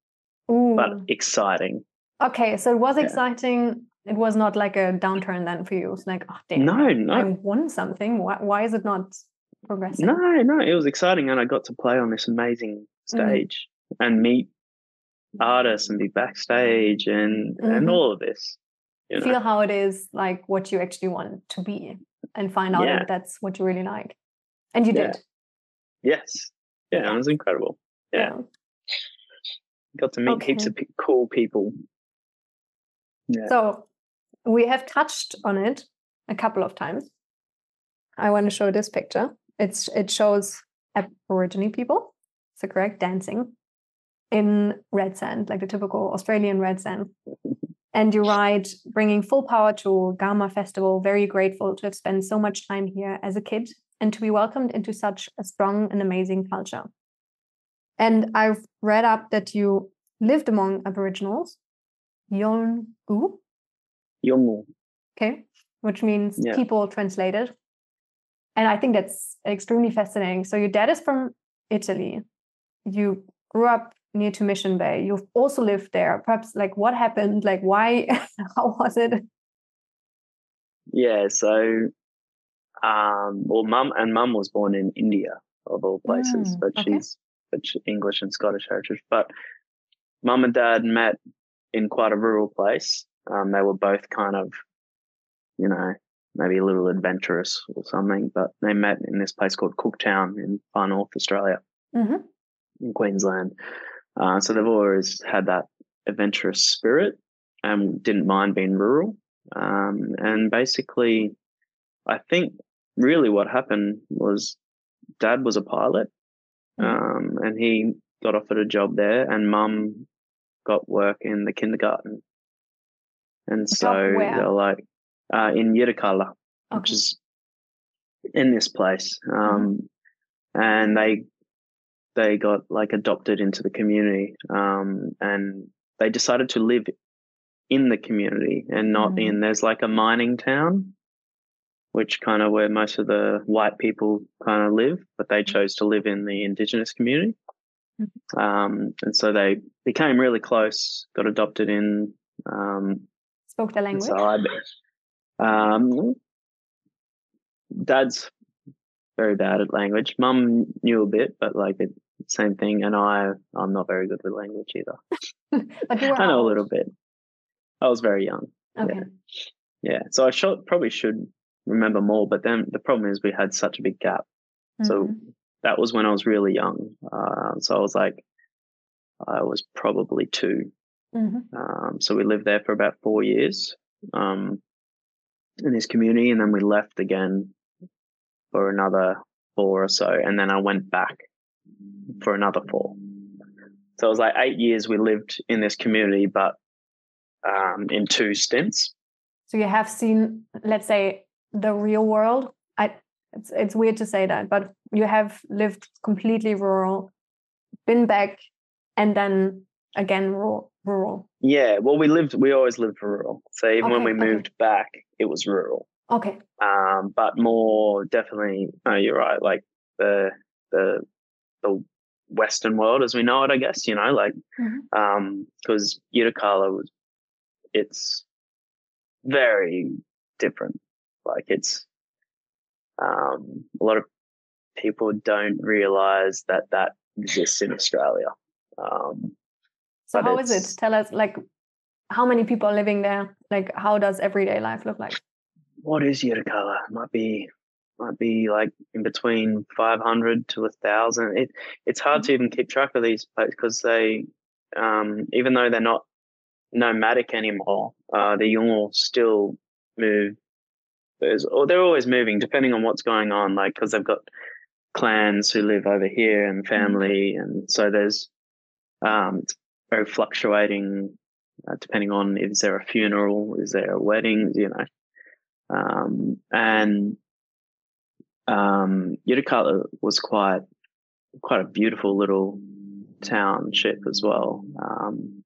Ooh. but exciting. okay, so it was Yeah. exciting. It was not like a downturn then for you. It's like, oh damn, No, I no, won something. Why, why is it not progressing? no, no. It was exciting. And I got to play on this amazing Mm. stage and meet artists and be backstage and, Mhm. and all of this. You know? Feel how it is like what you actually want to be and find out Yeah. if that's what you really like. And you Yeah. did. Yes. Yeah, it was incredible. Yeah. Got to meet heaps of pe- cool people. Yeah. So we have touched on it a couple of times. I want to show this picture. It's it shows Aborigine people, so correct, dancing in red sand, like the typical Australian red sand. And you write, bringing full power to Garma Festival. Very grateful to have spent so much time here as a kid and to be welcomed into such a strong and amazing culture. And I've read up that you lived among Aboriginals, Yolngu, Young. okay, which means Yeah. people translated. And I think that's extremely fascinating. So your dad is from Italy. You grew up near to Mission Bay. You've also lived there. Perhaps like what happened? Like why? How was it? Yeah. So, um, well, mum and mum was born in India of all places, Mm, but okay. she's but she, English and Scottish heritage. But mum and dad met in quite a rural place. Um, they were both kind of, you know, maybe a little adventurous or something, but they met in this place called Cooktown in far north Australia. Mhm. in Queensland. Uh, so they've always had that adventurous spirit and didn't mind being rural. Um, and basically, I think really what happened was dad was a pilot mm. um, and he got offered a job there, and mum got work in the kindergarten. And so they're like uh, in Yirrkala, okay. which is in this place. Um, and they they got like adopted into the community, um, and they decided to live in the community and not mm. in. There's like a mining town, which kind of where most of the white people kind of live, but they mm. chose to live in the indigenous community. Mm-hmm. Um, and so they became really close, got adopted in. Um, Spoke the language. Um, dad's very bad at language. Mum knew a bit, but like it, same thing. And I, I'm not very good with language either. I know old. a little bit. I was very young. Okay. Yeah. yeah. So I should, probably should remember more, but then the problem is we had such a big gap. Mm-hmm. So that was when I was really young. Uh, so I was like, I was probably 2 mm-hmm. um, so we lived there for about four years um, in this community, and then we left again for another four or so, and then I went back for another four. So it was like eight years we lived in this community, but um, in two stints. So you have seen, let's say, the real world. I it's it's weird to say that, but you have lived completely rural, been back, and then again rural. Rural. Yeah, well, we lived. We always lived rural. So even okay, when we moved okay. back, it was rural. Okay. Um, but more definitely. No, you're right. Like the the the Western world as we know it, I guess. You know, like mm-hmm. um, because Yirrkala was, it's very different. Like it's um, a lot of people don't realize that that exists in Australia. Um, so how is it? Tell us, like, how many people are living there? Like, how does everyday life look like? What is Yirrkala? Might be might be like in between 500 to a thousand. It it's hard mm-hmm. to even keep track of these places because they, um, even though they're not nomadic anymore, uh, the Yolngu still move there's or they're always moving depending on what's going on like because they've got clans who live over here and mm-hmm. family and so there's um it's very fluctuating uh, depending on is there a funeral is there a wedding you know um and um was quite quite a beautiful little township as well um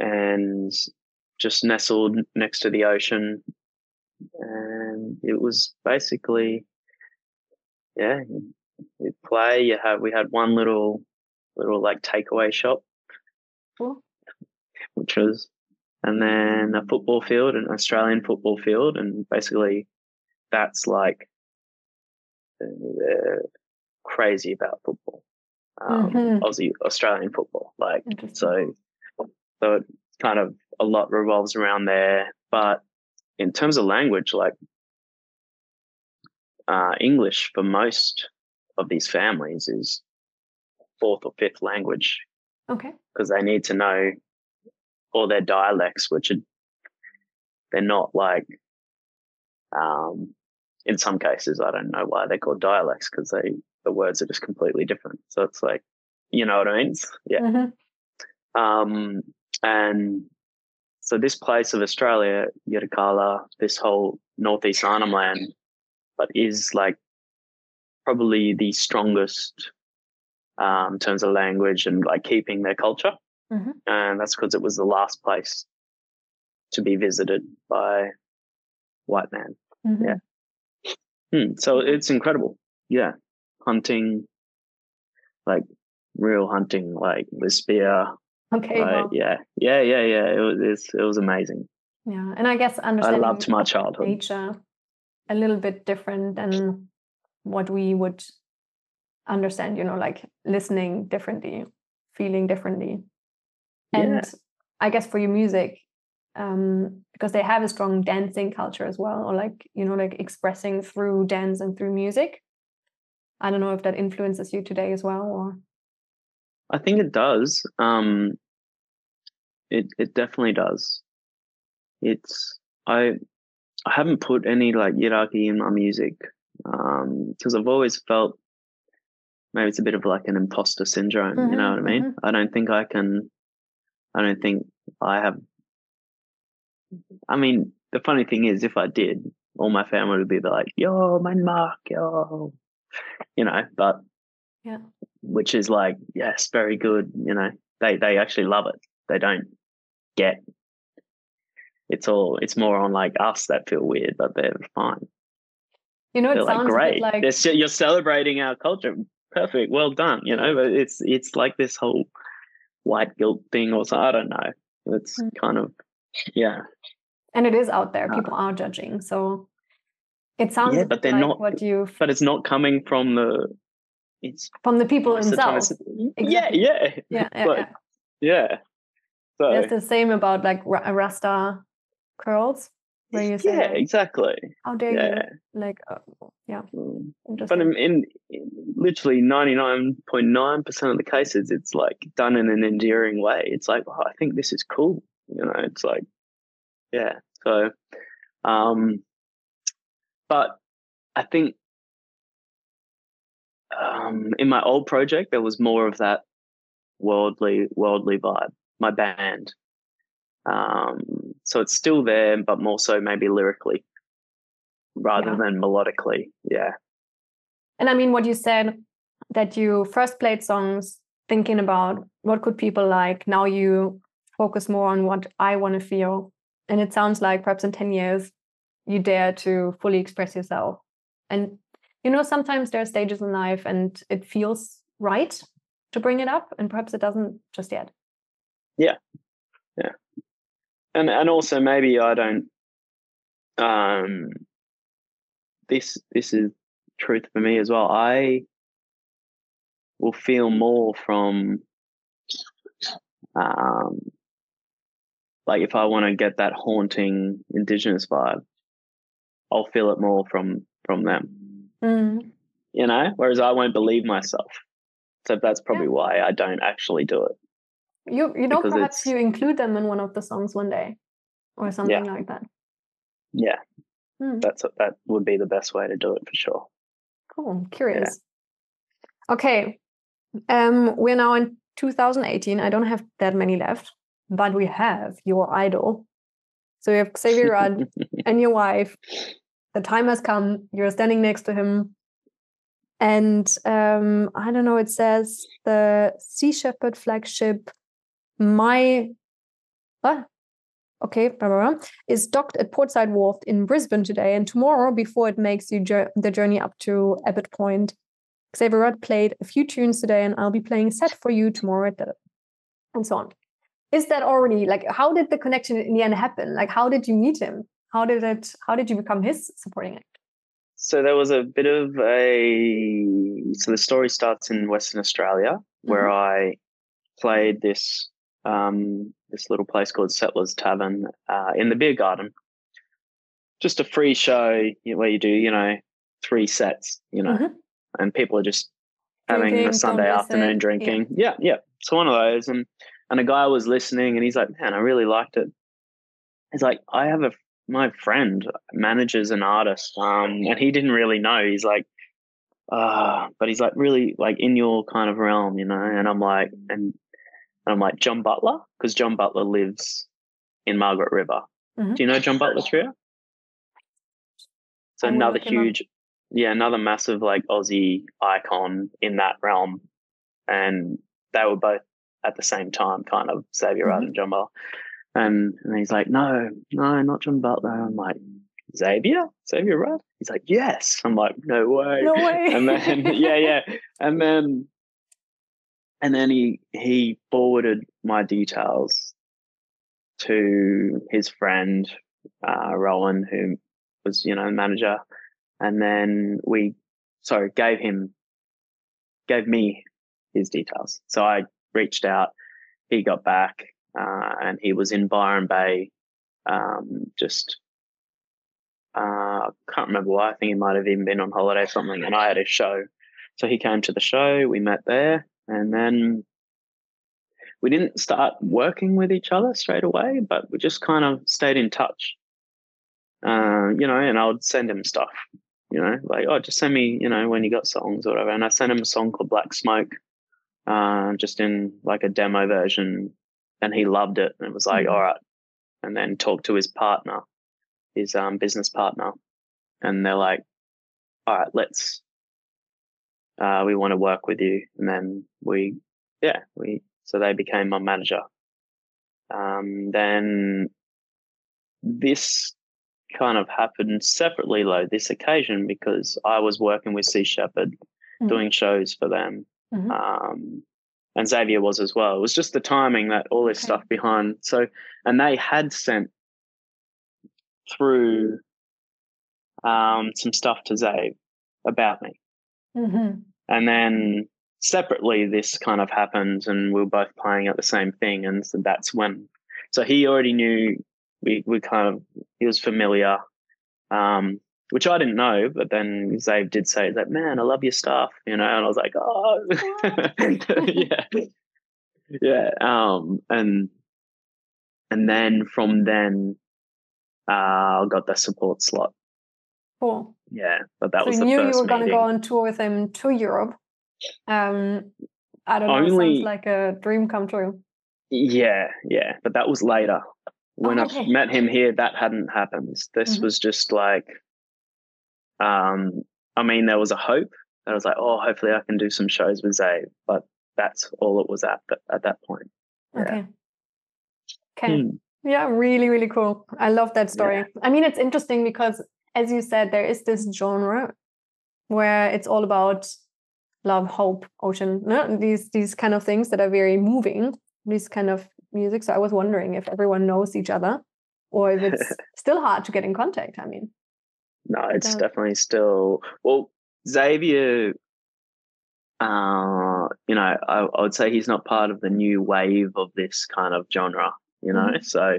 and just nestled next to the ocean and it was basically, yeah, you play. You have we had one little little like takeaway shop, cool. which was, and then a football field, an Australian football field, and basically that's like they're crazy about football. Um, mm-hmm. Aussie Australian football, like so, so it kind of a lot revolves around there, but in terms of language, like uh, English for most of these families is fourth or fifth language. Okay. Because they need to know all their dialects, which are they're not like um, in some cases I don't know why they're called dialects because they the words are just completely different. So it's like you know what I mean? Yeah. Mm-hmm. Um, and so this place of Australia, Yirrkala, this whole northeast Arnhem land, but is like probably the strongest um, in terms of language and like keeping their culture. Mm-hmm. And that's because it was the last place to be visited by white man. Mm-hmm. Yeah. Hmm. So it's incredible. Yeah. Hunting, like real hunting, like with spear, Okay. well. Yeah. Yeah. Yeah. Yeah. It was, it was amazing. Yeah. And I guess understanding I loved my childhood. nature a little bit different than what we would understand, you know, like listening differently, feeling differently. And yeah. I guess for your music, um, because they have a strong dancing culture as well, or like, you know, like expressing through dance and through music. I don't know if that influences you today as well or I think it does. Um, it it definitely does. It's I I haven't put any like hierarchy in my music because um, I've always felt maybe it's a bit of like an imposter syndrome. Mm-hmm, you know what I mean? Mm-hmm. I don't think I can. I don't think I have. I mean, the funny thing is, if I did, all my family would be like, "Yo, my mark, yo," you know. But yeah, which is like, yes, very good. You know, they they actually love it. They don't get. It's all. It's more on like us that feel weird, but they're fine. You know, it they're sounds like great. like you're celebrating our culture. Perfect. Well done. You know, but it's it's like this whole white guilt thing, or so. I don't know. It's mm. kind of yeah. And it is out there. Uh, People are judging. So it sounds yeah, but they're like not what you but it's not coming from the it's from the people themselves. Exactly. Yeah, yeah. Yeah. Yeah, yeah. yeah. So it's the same about like Rasta curls where you say yeah exactly how dare yeah. you like uh, yeah mm. but in, in, in, literally 99.9% of the cases it's like done in an endearing way it's like oh, i think this is cool you know it's like yeah so um but i think um in my old project there was more of that worldly worldly vibe my band um so it's still there, but more so maybe lyrically rather yeah. than melodically. Yeah. And I mean, what you said that you first played songs thinking about what could people like. Now you focus more on what I want to feel. And it sounds like perhaps in 10 years, you dare to fully express yourself. And, you know, sometimes there are stages in life and it feels right to bring it up, and perhaps it doesn't just yet. Yeah. Yeah and and also maybe I don't. Um, this this is truth for me as well. I will feel more from, um, like if I want to get that haunting indigenous vibe, I'll feel it more from from them. Mm. You know, whereas I won't believe myself. So that's probably yeah. why I don't actually do it. You you know perhaps you include them in one of the songs one day, or something yeah. like that. Yeah, hmm. that's that would be the best way to do it for sure. Cool. Curious. Yeah. Okay, um, we're now in 2018. I don't have that many left, but we have your idol. So you have Xavier Rudd and your wife. The time has come. You're standing next to him and um, I don't know. It says the Sea Shepherd flagship my what? Okay, blah, blah, blah, is docked at Portside Wharf in Brisbane today, and tomorrow, before it makes you the journey up to Abbott Point, Xavier Rudd played a few tunes today, and I'll be playing a set for you tomorrow at the, and so on. Is that already like how did the connection in the end happen? Like how did you meet him? How did it? How did you become his supporting act? So there was a bit of a. So the story starts in Western Australia, where mm-hmm. I played this um, this little place called Settlers Tavern uh, in the beer garden. Just a free show where you do, you know, three sets, you know, mm-hmm. and people are just having drinking, a Sunday afternoon drinking. Yeah. yeah, yeah. So one of those, and and a guy was listening, and he's like, "Man, I really liked it." He's like, "I have a my friend manages an artist, um, and he didn't really know. He's like, uh, but he's like really like in your kind of realm, you know." And I'm like, and and I'm like, John Butler? Because John Butler lives in Margaret River. Mm-hmm. Do you know John Butler Trio? So another huge, yeah, another massive like Aussie icon in that realm. And they were both at the same time, kind of Xavier mm-hmm. and John Butler. And, and he's like, no, no, not John Butler. I'm like, Xavier? Xavier Rudd? He's like, yes. I'm like, no way. No way. And then, yeah, yeah. And then and then he he forwarded my details to his friend uh, Rowan, who was you know manager, and then we sorry gave him gave me his details. So I reached out, he got back, uh, and he was in Byron Bay, um, just. Uh, can't remember why. I think he might have even been on holiday or something. And I had a show. So he came to the show. We met there and then we didn't start working with each other straight away, but we just kind of stayed in touch. Uh, you know, and I would send him stuff, you know, like, oh, just send me, you know, when you got songs or whatever. And I sent him a song called Black Smoke, uh, just in like a demo version. And he loved it and it was like, mm-hmm. all right. And then talked to his partner, his um, business partner. And they're like, all right, let's, uh, we want to work with you. And then we, yeah, we so they became my manager. Um, then this kind of happened separately, though, this occasion, because I was working with Sea Shepherd, mm-hmm. doing shows for them. Mm-hmm. Um, and Xavier was as well. It was just the timing that all this okay. stuff behind. So, and they had sent through um, some stuff to Zabe about me. Mm-hmm. And then separately this kind of happened and we were both playing at the same thing and so that's when so he already knew we, we kind of he was familiar um, which I didn't know, but then Zabe did say that, man, I love your stuff, you know, and I was like, oh, yeah, yeah, um, and and then from then, uh, I got the support slot. Cool. Yeah, but that so was you knew you were going to go on tour with him to Europe. Um, I don't know. Only, sounds like a dream come true. Yeah, yeah, but that was later. When oh, okay. I met him here, that hadn't happened. This mm-hmm. was just like, um, I mean, there was a hope. I was like, oh, hopefully I can do some shows with Zay, but that's all it was at the, at that point. Yeah. Okay. Okay. Hmm. Yeah, really, really cool. I love that story. Yeah. I mean, it's interesting because, as you said, there is this genre where it's all about love, hope, ocean, no? these these kind of things that are very moving, these kind of music. So I was wondering if everyone knows each other or if it's still hard to get in contact. I mean, no, it's definitely still well. Xavier, uh, you know, I, I, would say he's not part of the new wave of this kind of genre. You know, mm-hmm. so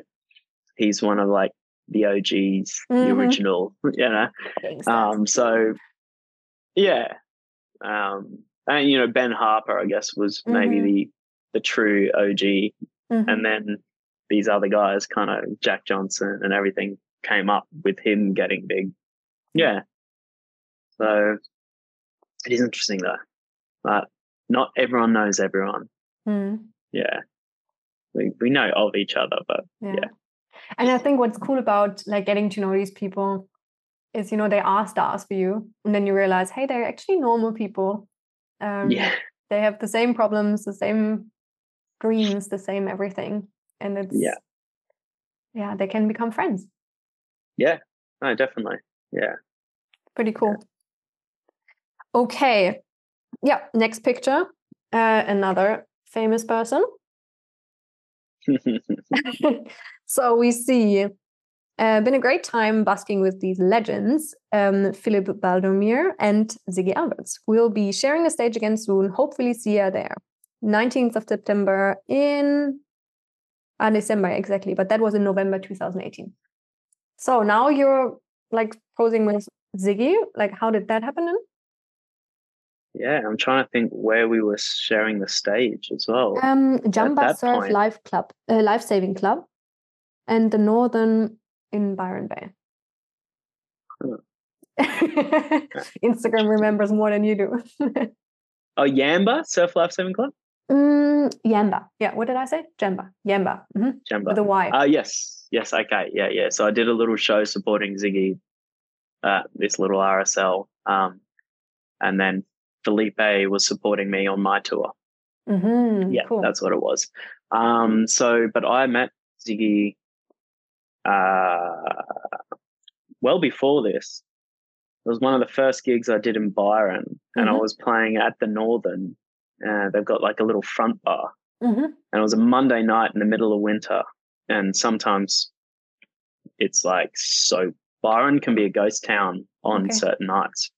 he's one of like the OGs, mm-hmm. the original. You know, um, so yeah, um, and you know Ben Harper, I guess, was mm-hmm. maybe the the true OG, mm-hmm. and then these other guys, kind of Jack Johnson and everything, came up with him getting big. Yeah, so it is interesting though, but not everyone knows everyone. Mm. Yeah, we we know of each other, but yeah. yeah. And I think what's cool about like getting to know these people is you know they are stars for you and then you realize hey they're actually normal people. Um, yeah. they have the same problems the same dreams the same everything and it's yeah. Yeah they can become friends. Yeah. No definitely. Yeah pretty cool okay yeah next picture uh, another famous person so we see uh, been a great time basking with these legends, um, Philipp Baldomir and Ziggy Alberts. We'll be sharing a stage again soon. Hopefully, see you there. 19th of September in uh, December, exactly, but that was in November 2018. So now you're like posing with Ziggy. Like, how did that happen then? Yeah, I'm trying to think where we were sharing the stage as well. Um, Jamba Surf point. Life Club, uh, Life Saving Club, and the Northern in Byron Bay. Instagram remembers more than you do. oh, Yamba Surf Life Saving Club. Mm, Yamba. Yeah. What did I say? Jamba. Yamba. Mm-hmm. Jamba. With a Y. Uh, yes. Yes. Okay. Yeah. Yeah. So I did a little show supporting Ziggy, uh, this little RSL. Um, and then Felipe was supporting me on my tour. Mm-hmm. Yeah, cool. that's what it was. Um, so, but I met Ziggy uh, well before this. It was one of the first gigs I did in Byron, and mm-hmm. I was playing at the Northern. Uh, they've got like a little front bar, mm-hmm. and it was a Monday night in the middle of winter. And sometimes it's like so. Byron can be a ghost town on okay. certain nights.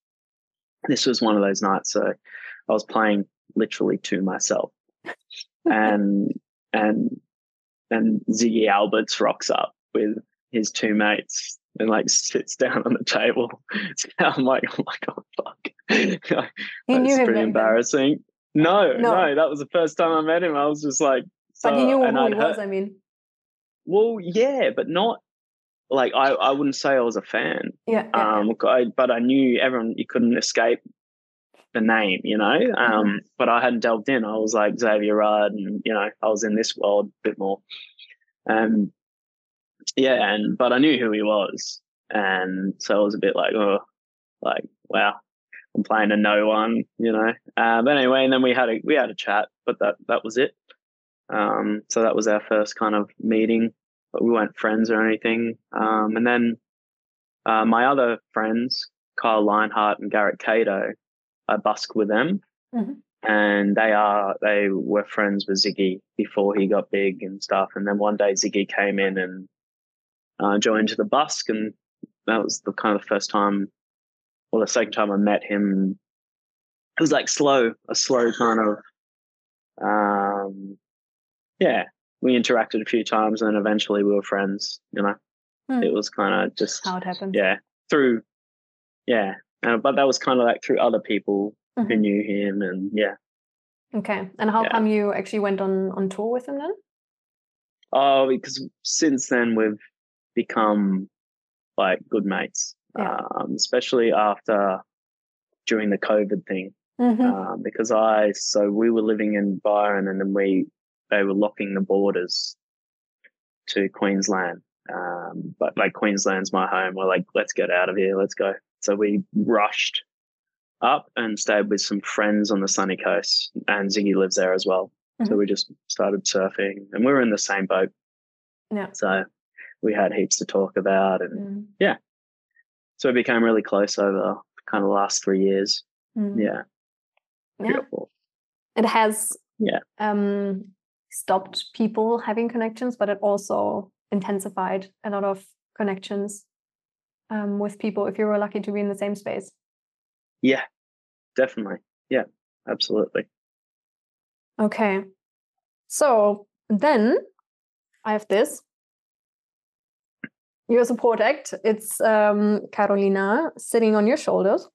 This was one of those nights, so I was playing literally to myself, and and and Ziggy Alberts rocks up with his two mates and like sits down on the table. I'm like, oh my god, fuck. That's pretty embarrassing. No, no, no, that was the first time I met him. I was just like So, but you knew who he was. I mean, well, yeah, but not like I. I wouldn't say I was a fan. Yeah. yeah. Um, I, but I knew everyone. You couldn't escape the name, you know. Um, mm-hmm. but I hadn't delved in. I was like Xavier Rudd, and you know, I was in this world a bit more. Um, yeah, and but I knew who he was, and so I was a bit like, oh, like wow, I'm playing to no one, you know. Uh, but anyway, and then we had a we had a chat, but that that was it. Um, so that was our first kind of meeting, we weren't friends or anything. Um, and then uh, my other friends, Kyle Leinhardt and Garrett Cato, I busk with them. Mm-hmm. And they are they were friends with Ziggy before he got big and stuff. And then one day Ziggy came in and uh, joined the busk, and that was the kind of the first time, or the second time I met him. It was like slow, a slow kind of, um, yeah. We interacted a few times, and then eventually we were friends. You know, hmm. it was kind of just how it happened. Yeah, through, yeah, uh, but that was kind of like through other people mm-hmm. who knew him, and yeah. Okay, and how yeah. come you actually went on on tour with him then? Oh, because since then we've become like good mates, yeah. um, especially after during the COVID thing. Mm-hmm. Um, because I so we were living in Byron, and then we they were locking the borders to Queensland. Um, but like Queensland's my home. We're like, let's get out of here. Let's go. So we rushed up and stayed with some friends on the sunny coast, and Ziggy lives there as well. Mm-hmm. So we just started surfing, and we were in the same boat. Yeah. So we had heaps to talk about, and mm. yeah. So we became really close over kind of the last three years. Mm. Yeah. Beautiful. It has yeah um stopped people having connections, but it also intensified a lot of connections um, with people if you were lucky to be in the same space. Yeah, definitely. Yeah, absolutely. Okay. So then I have this. Your support act. It's um, Carolina sitting on your shoulders.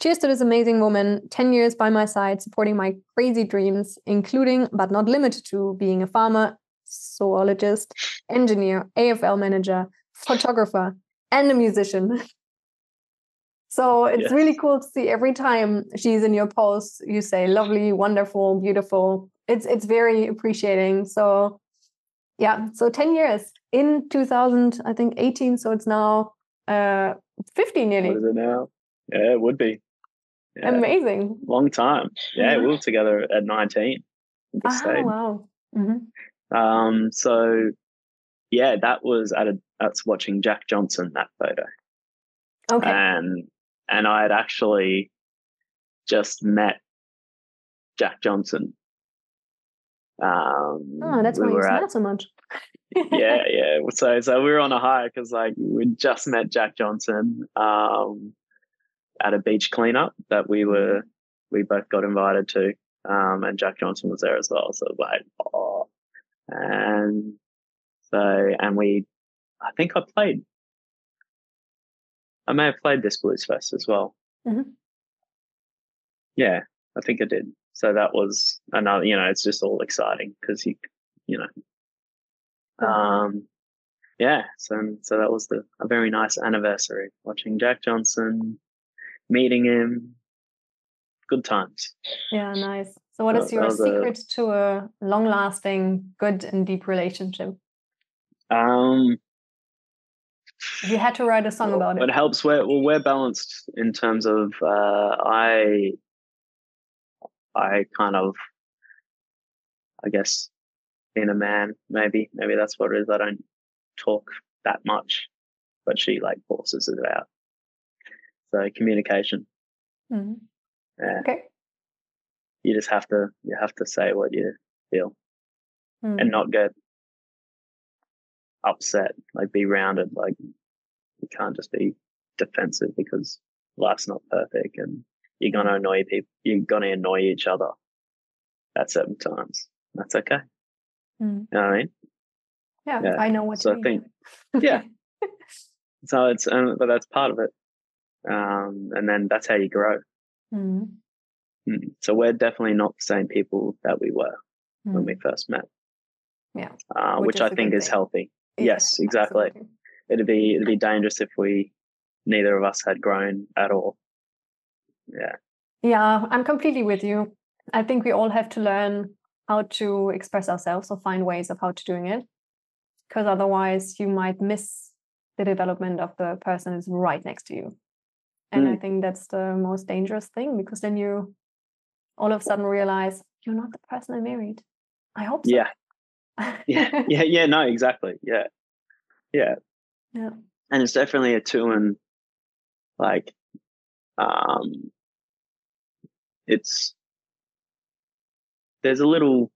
Cheers to this amazing woman, 10 years by my side, supporting my crazy dreams, including but not limited to being a farmer, zoologist, engineer, AFL manager, photographer, and a musician. so it's yes. really cool to see every time she's in your post, you say lovely, wonderful, beautiful. It's it's very appreciating. So yeah, so 10 years in 2000, I think 18. So it's now uh 15 nearly. What is it now? Yeah, it would be. Yeah. Amazing. Long time. Yeah, we were together at 19. Oh, wow. Mm-hmm. Um, so yeah, that was at a that's watching Jack Johnson that photo. Okay. And and I had actually just met Jack Johnson. Um, oh, that's we why you smile so much. yeah, yeah. So so we were on a high because like we just met Jack Johnson um, at a beach cleanup that we were we both got invited to, um, and Jack Johnson was there as well. So like, oh, and so and we I think I played. I may have played this Blues Fest as well. Mm-hmm. Yeah, I think I did. So that was another. You know, it's just all exciting because you, you know, um, yeah. So so that was the a very nice anniversary watching Jack Johnson, meeting him. Good times. Yeah, nice. So, what is your secret a, to a long-lasting, good and deep relationship? Um, you had to write a song about it, it helps. We're well, we're balanced in terms of uh, I, I kind of, I guess, being a man, maybe maybe that's what it is. I don't talk that much, but she like forces it out. So communication. Mm-hmm. Yeah. Okay. You just have to you have to say what you feel, mm. and not get upset, like be rounded. Like you can't just be defensive because life's not perfect and you're gonna annoy people. You're gonna annoy each other at certain times. That's okay. Mm. You know what I mean? Yeah, yeah. I know what so I think, yeah. so it's, um, but that's part of it. Um, and then that's how you grow. Mm. So we're definitely not the same people that we were when we mm. first met. Yeah. Uh, Which which, I think is healthy. Yeah, Yes, exactly. absolutely. It'd be it'd be dangerous if we neither of us had grown at all. Yeah. Yeah, I'm completely with you. I think we all have to learn how to express ourselves or find ways of how to doing it. Because otherwise you might miss the development of the person who's right next to you. And I think that's the most dangerous thing because then you all of a sudden realize you're not the person I married. I hope so. Yeah. Yeah. yeah. Yeah. No, exactly. Yeah. Yeah. Yeah. And it's definitely a two and like um it's there's a little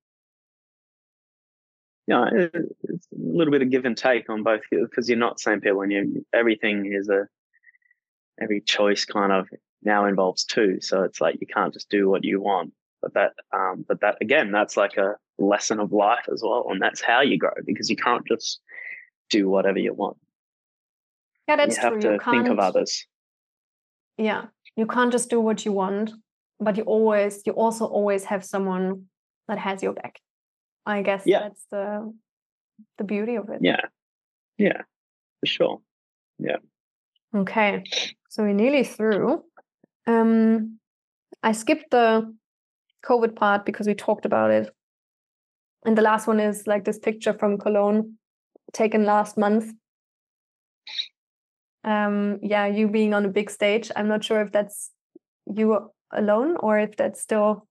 you know, it's a little bit of give and take on both because you're not the same people and you everything is a every choice kind of now involves two. So it's like you can't just do what you want. But that um but that again, that's like a lesson of life as well. And that's how you grow because you can't just do whatever you want. Yeah, that's you have true. to you think of others. Yeah. You can't just do what you want, but you always you also always have someone that has your back. I guess Yeah. that's the the beauty of it. Yeah. Yeah. For sure. Yeah. Okay, so we're nearly through. Um, I skipped the COVID part because we talked about it. And the last one is like this picture from Cologne taken last month. Um, yeah, you being on a big stage. I'm not sure if that's you alone or if that's still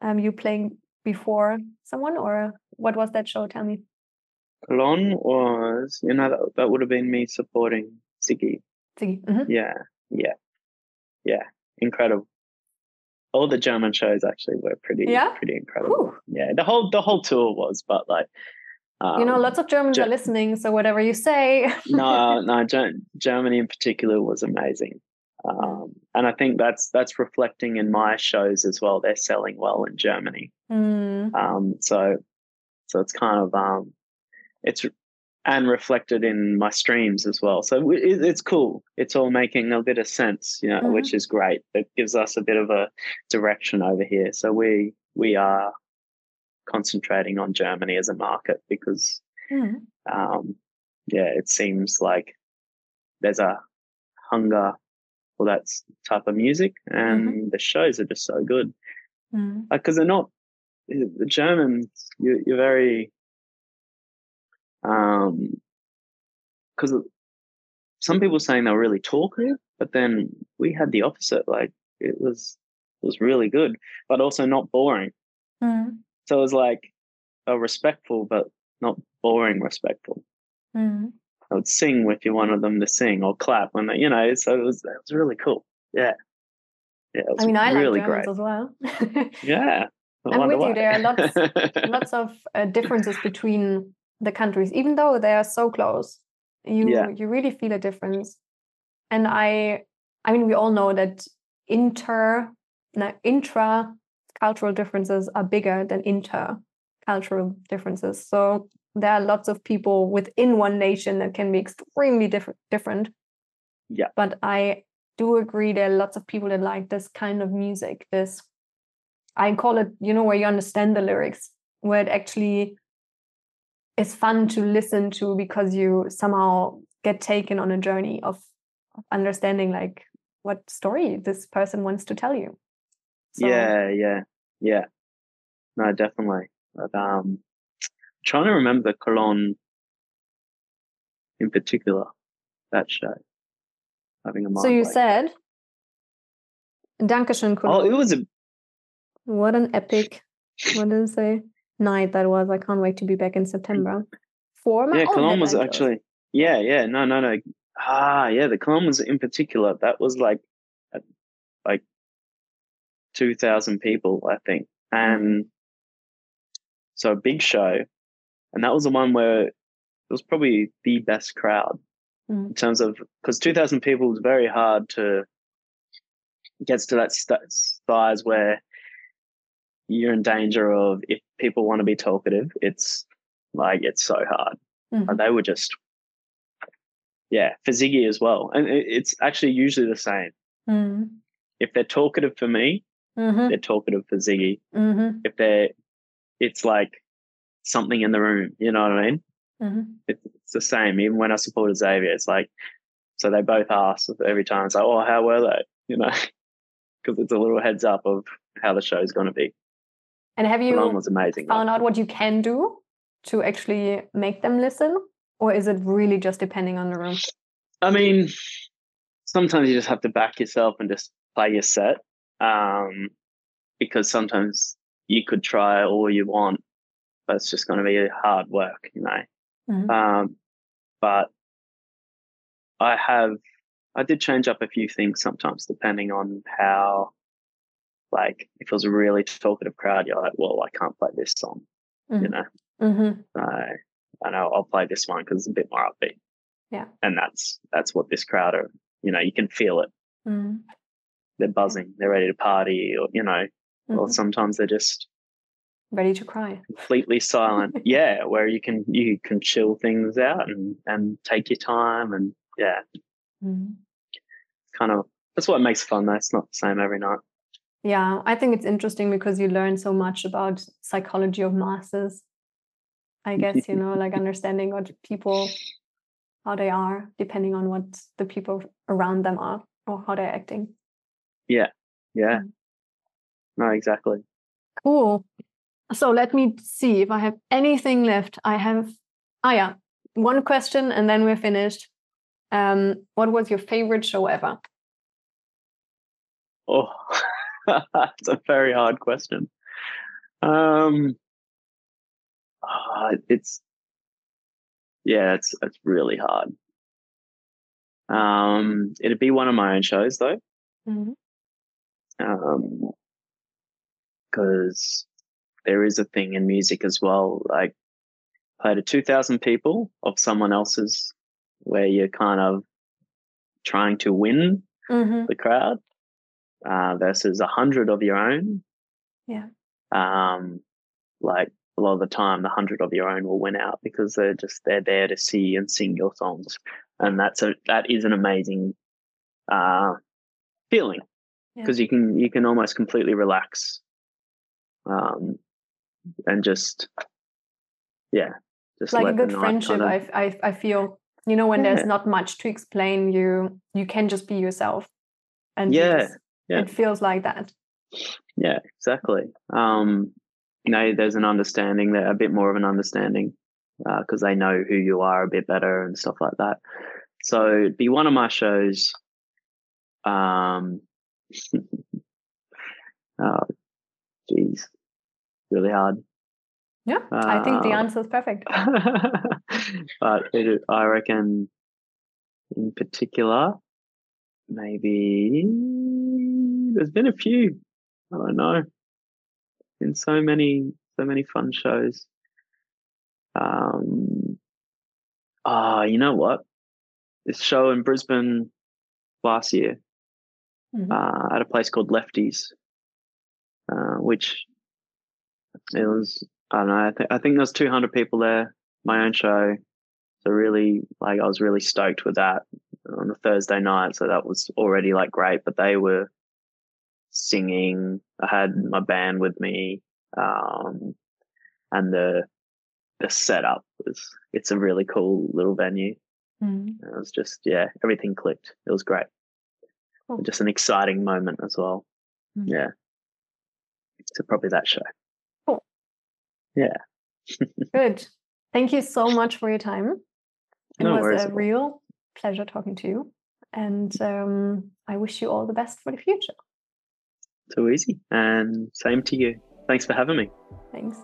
um, you playing before someone or what was that show? Tell me. Cologne was, you know, that, that would have been me supporting Ziggy. Ziggy. Mhm. Yeah. Yeah. Yeah. Incredible. All the German shows actually were pretty, Yeah? pretty incredible. Yeah. The whole, the whole tour was, but like, um, you know, lots of Germans Ge- are listening, so whatever you say. no, no, Ger- Germany in particular was amazing. Um, and I think that's that's reflecting in my shows as well. They're selling well in Germany. Mm, Um, so so it's kind of um, it's and reflected in my streams as well. So it, it's cool. It's all making a bit of sense, you know, Mhm. which is great. It gives us a bit of a direction over here. So we we are concentrating on Germany as a market because mm, um, yeah, it seems like there's a hunger for that type of music, and the shows are just so good. mm. Because they're not the Germans. You, you're very um, because some people saying they were really talkative, but then we had the opposite. Like it was it was really good, but also not boring. Mm, So it was like a respectful, but not boring respectful. mm. I would sing if you wanted them to sing or clap when they, you know, so it was, it was really cool. Yeah. Yeah. It was I mean, I really like Germans great. as well. Yeah. I I'm wonder with you. There are lots, lots of uh, differences between the countries, even though they are so close. You Yeah. you really feel a difference. And I, I mean, we all know that inter, no, intra cultural differences are bigger than inter cultural differences. So there are lots of people within one nation that can be extremely different. Different. Yeah. But I do agree there are lots of people that like this kind of music. This I call it, you know, where you understand the lyrics, where it actually is fun to listen to because you somehow get taken on a journey of, of understanding like what story this person wants to tell you. So, yeah. Yeah. Yeah. No, definitely. But, um, trying to remember Cologne in particular, that show. Having a mind So you blank. said, Dankeschön, oh, it was a, What an epic, what did it say? Night that was. I can't wait to be back in September. For my yeah, Cologne was actually, yeah, yeah, no, no, no. Ah, yeah, the Cologne was in particular. That was like, uh, like 2,000 people, I think. And so a big show. And that was the one where it was probably the best crowd Mm. in terms of, because 2,000 people is very hard to, gets to that st- size where you're in danger of, if people want to be talkative, it's like, it's so hard. Mhm. And they were just, yeah, for Ziggy as well. And it's actually usually the same. Mm. If they're talkative for me, Mhm. they're talkative for Ziggy. Mhm. If they're, it's like something in the room. You know what I mean? Mm-hmm. it's the same. Even when I supported Xavier, it's like, so they both ask every time. It's like, oh, how were they? You know, because it's a little heads up of how the show's going to be. And have you was amazing, found out what you can do to actually make them listen, or is it really just depending on the room? I mean, sometimes you just have to back yourself and just play your set, um, because sometimes you could try all you want, but it's just going to be hard work, you know. Mm-hmm. Um, but I have, I did change up a few things sometimes depending on how, like, if it was a really talkative crowd, you're like, well, I can't play this song, mm-hmm. you know. Mm-hmm. So I know I'll play this one because it's a bit more upbeat. Yeah. And that's that's what this crowd are. You know, you can feel it. Mm. They're buzzing. They're ready to party, or you know, mm-hmm. or sometimes they're just ready to cry completely silent yeah where you can you can chill things out and and take your time and yeah mm-hmm. kind of that's what makes fun though it's not the same every night yeah i think it's interesting because you learn so much about psychology of masses i guess you know like understanding what people how they are depending on what the people around them are or how they're acting yeah yeah mm-hmm. no exactly cool so let me see if I have anything left. I have, ah, yeah, one question and then we're finished. Um, what was your favorite show ever? Oh, that's a very hard question. Um, uh, it's yeah, it's it's really hard. Um, it'd be one of my own shows though. Mm-hmm. Um, because there is a thing in music as well. Like play to 2000 people of someone else's where you're kind of trying to win mm-hmm. the crowd uh, versus a hundred of your own. Yeah. Um, like a lot of the time, the hundred of your own will win out because they're just they're there to see and sing your songs, and that's a that is an amazing uh, feeling because yeah. you can you can almost completely relax um, and just yeah just like a good friendship kind of... I, I i feel you know when yeah. there's not much to explain you you can just be yourself and yeah, just, yeah. it feels like that yeah exactly um you know there's an understanding there a bit more of an understanding because uh, they know who you are a bit better and stuff like that so be one of my shows um oh geez really hard. Yeah, uh, I think the uh, answer is perfect. but it, I reckon, in particular, maybe there's been a few. I don't know. In so many, so many fun shows. Um, ah, uh, you know what? This show in Brisbane last year mm-hmm. uh, at a place called Lefties, uh, which it was I don't know. I, th- I think there's 200 people there. My own show, so really like I was really stoked with that on a Thursday night. So that was already like great. But they were singing. I had my band with me, um, and the the setup was. It's a really cool little venue. Mm. It was just yeah, everything clicked. It was great. Cool. Just an exciting moment as well. Mm. Yeah. So probably that show. Cool. Yeah. Good. Thank you so much for your time. It no was a real pleasure talking to you. And um, I wish you all the best for the future. So easy. And same to you. Thanks for having me. Thanks.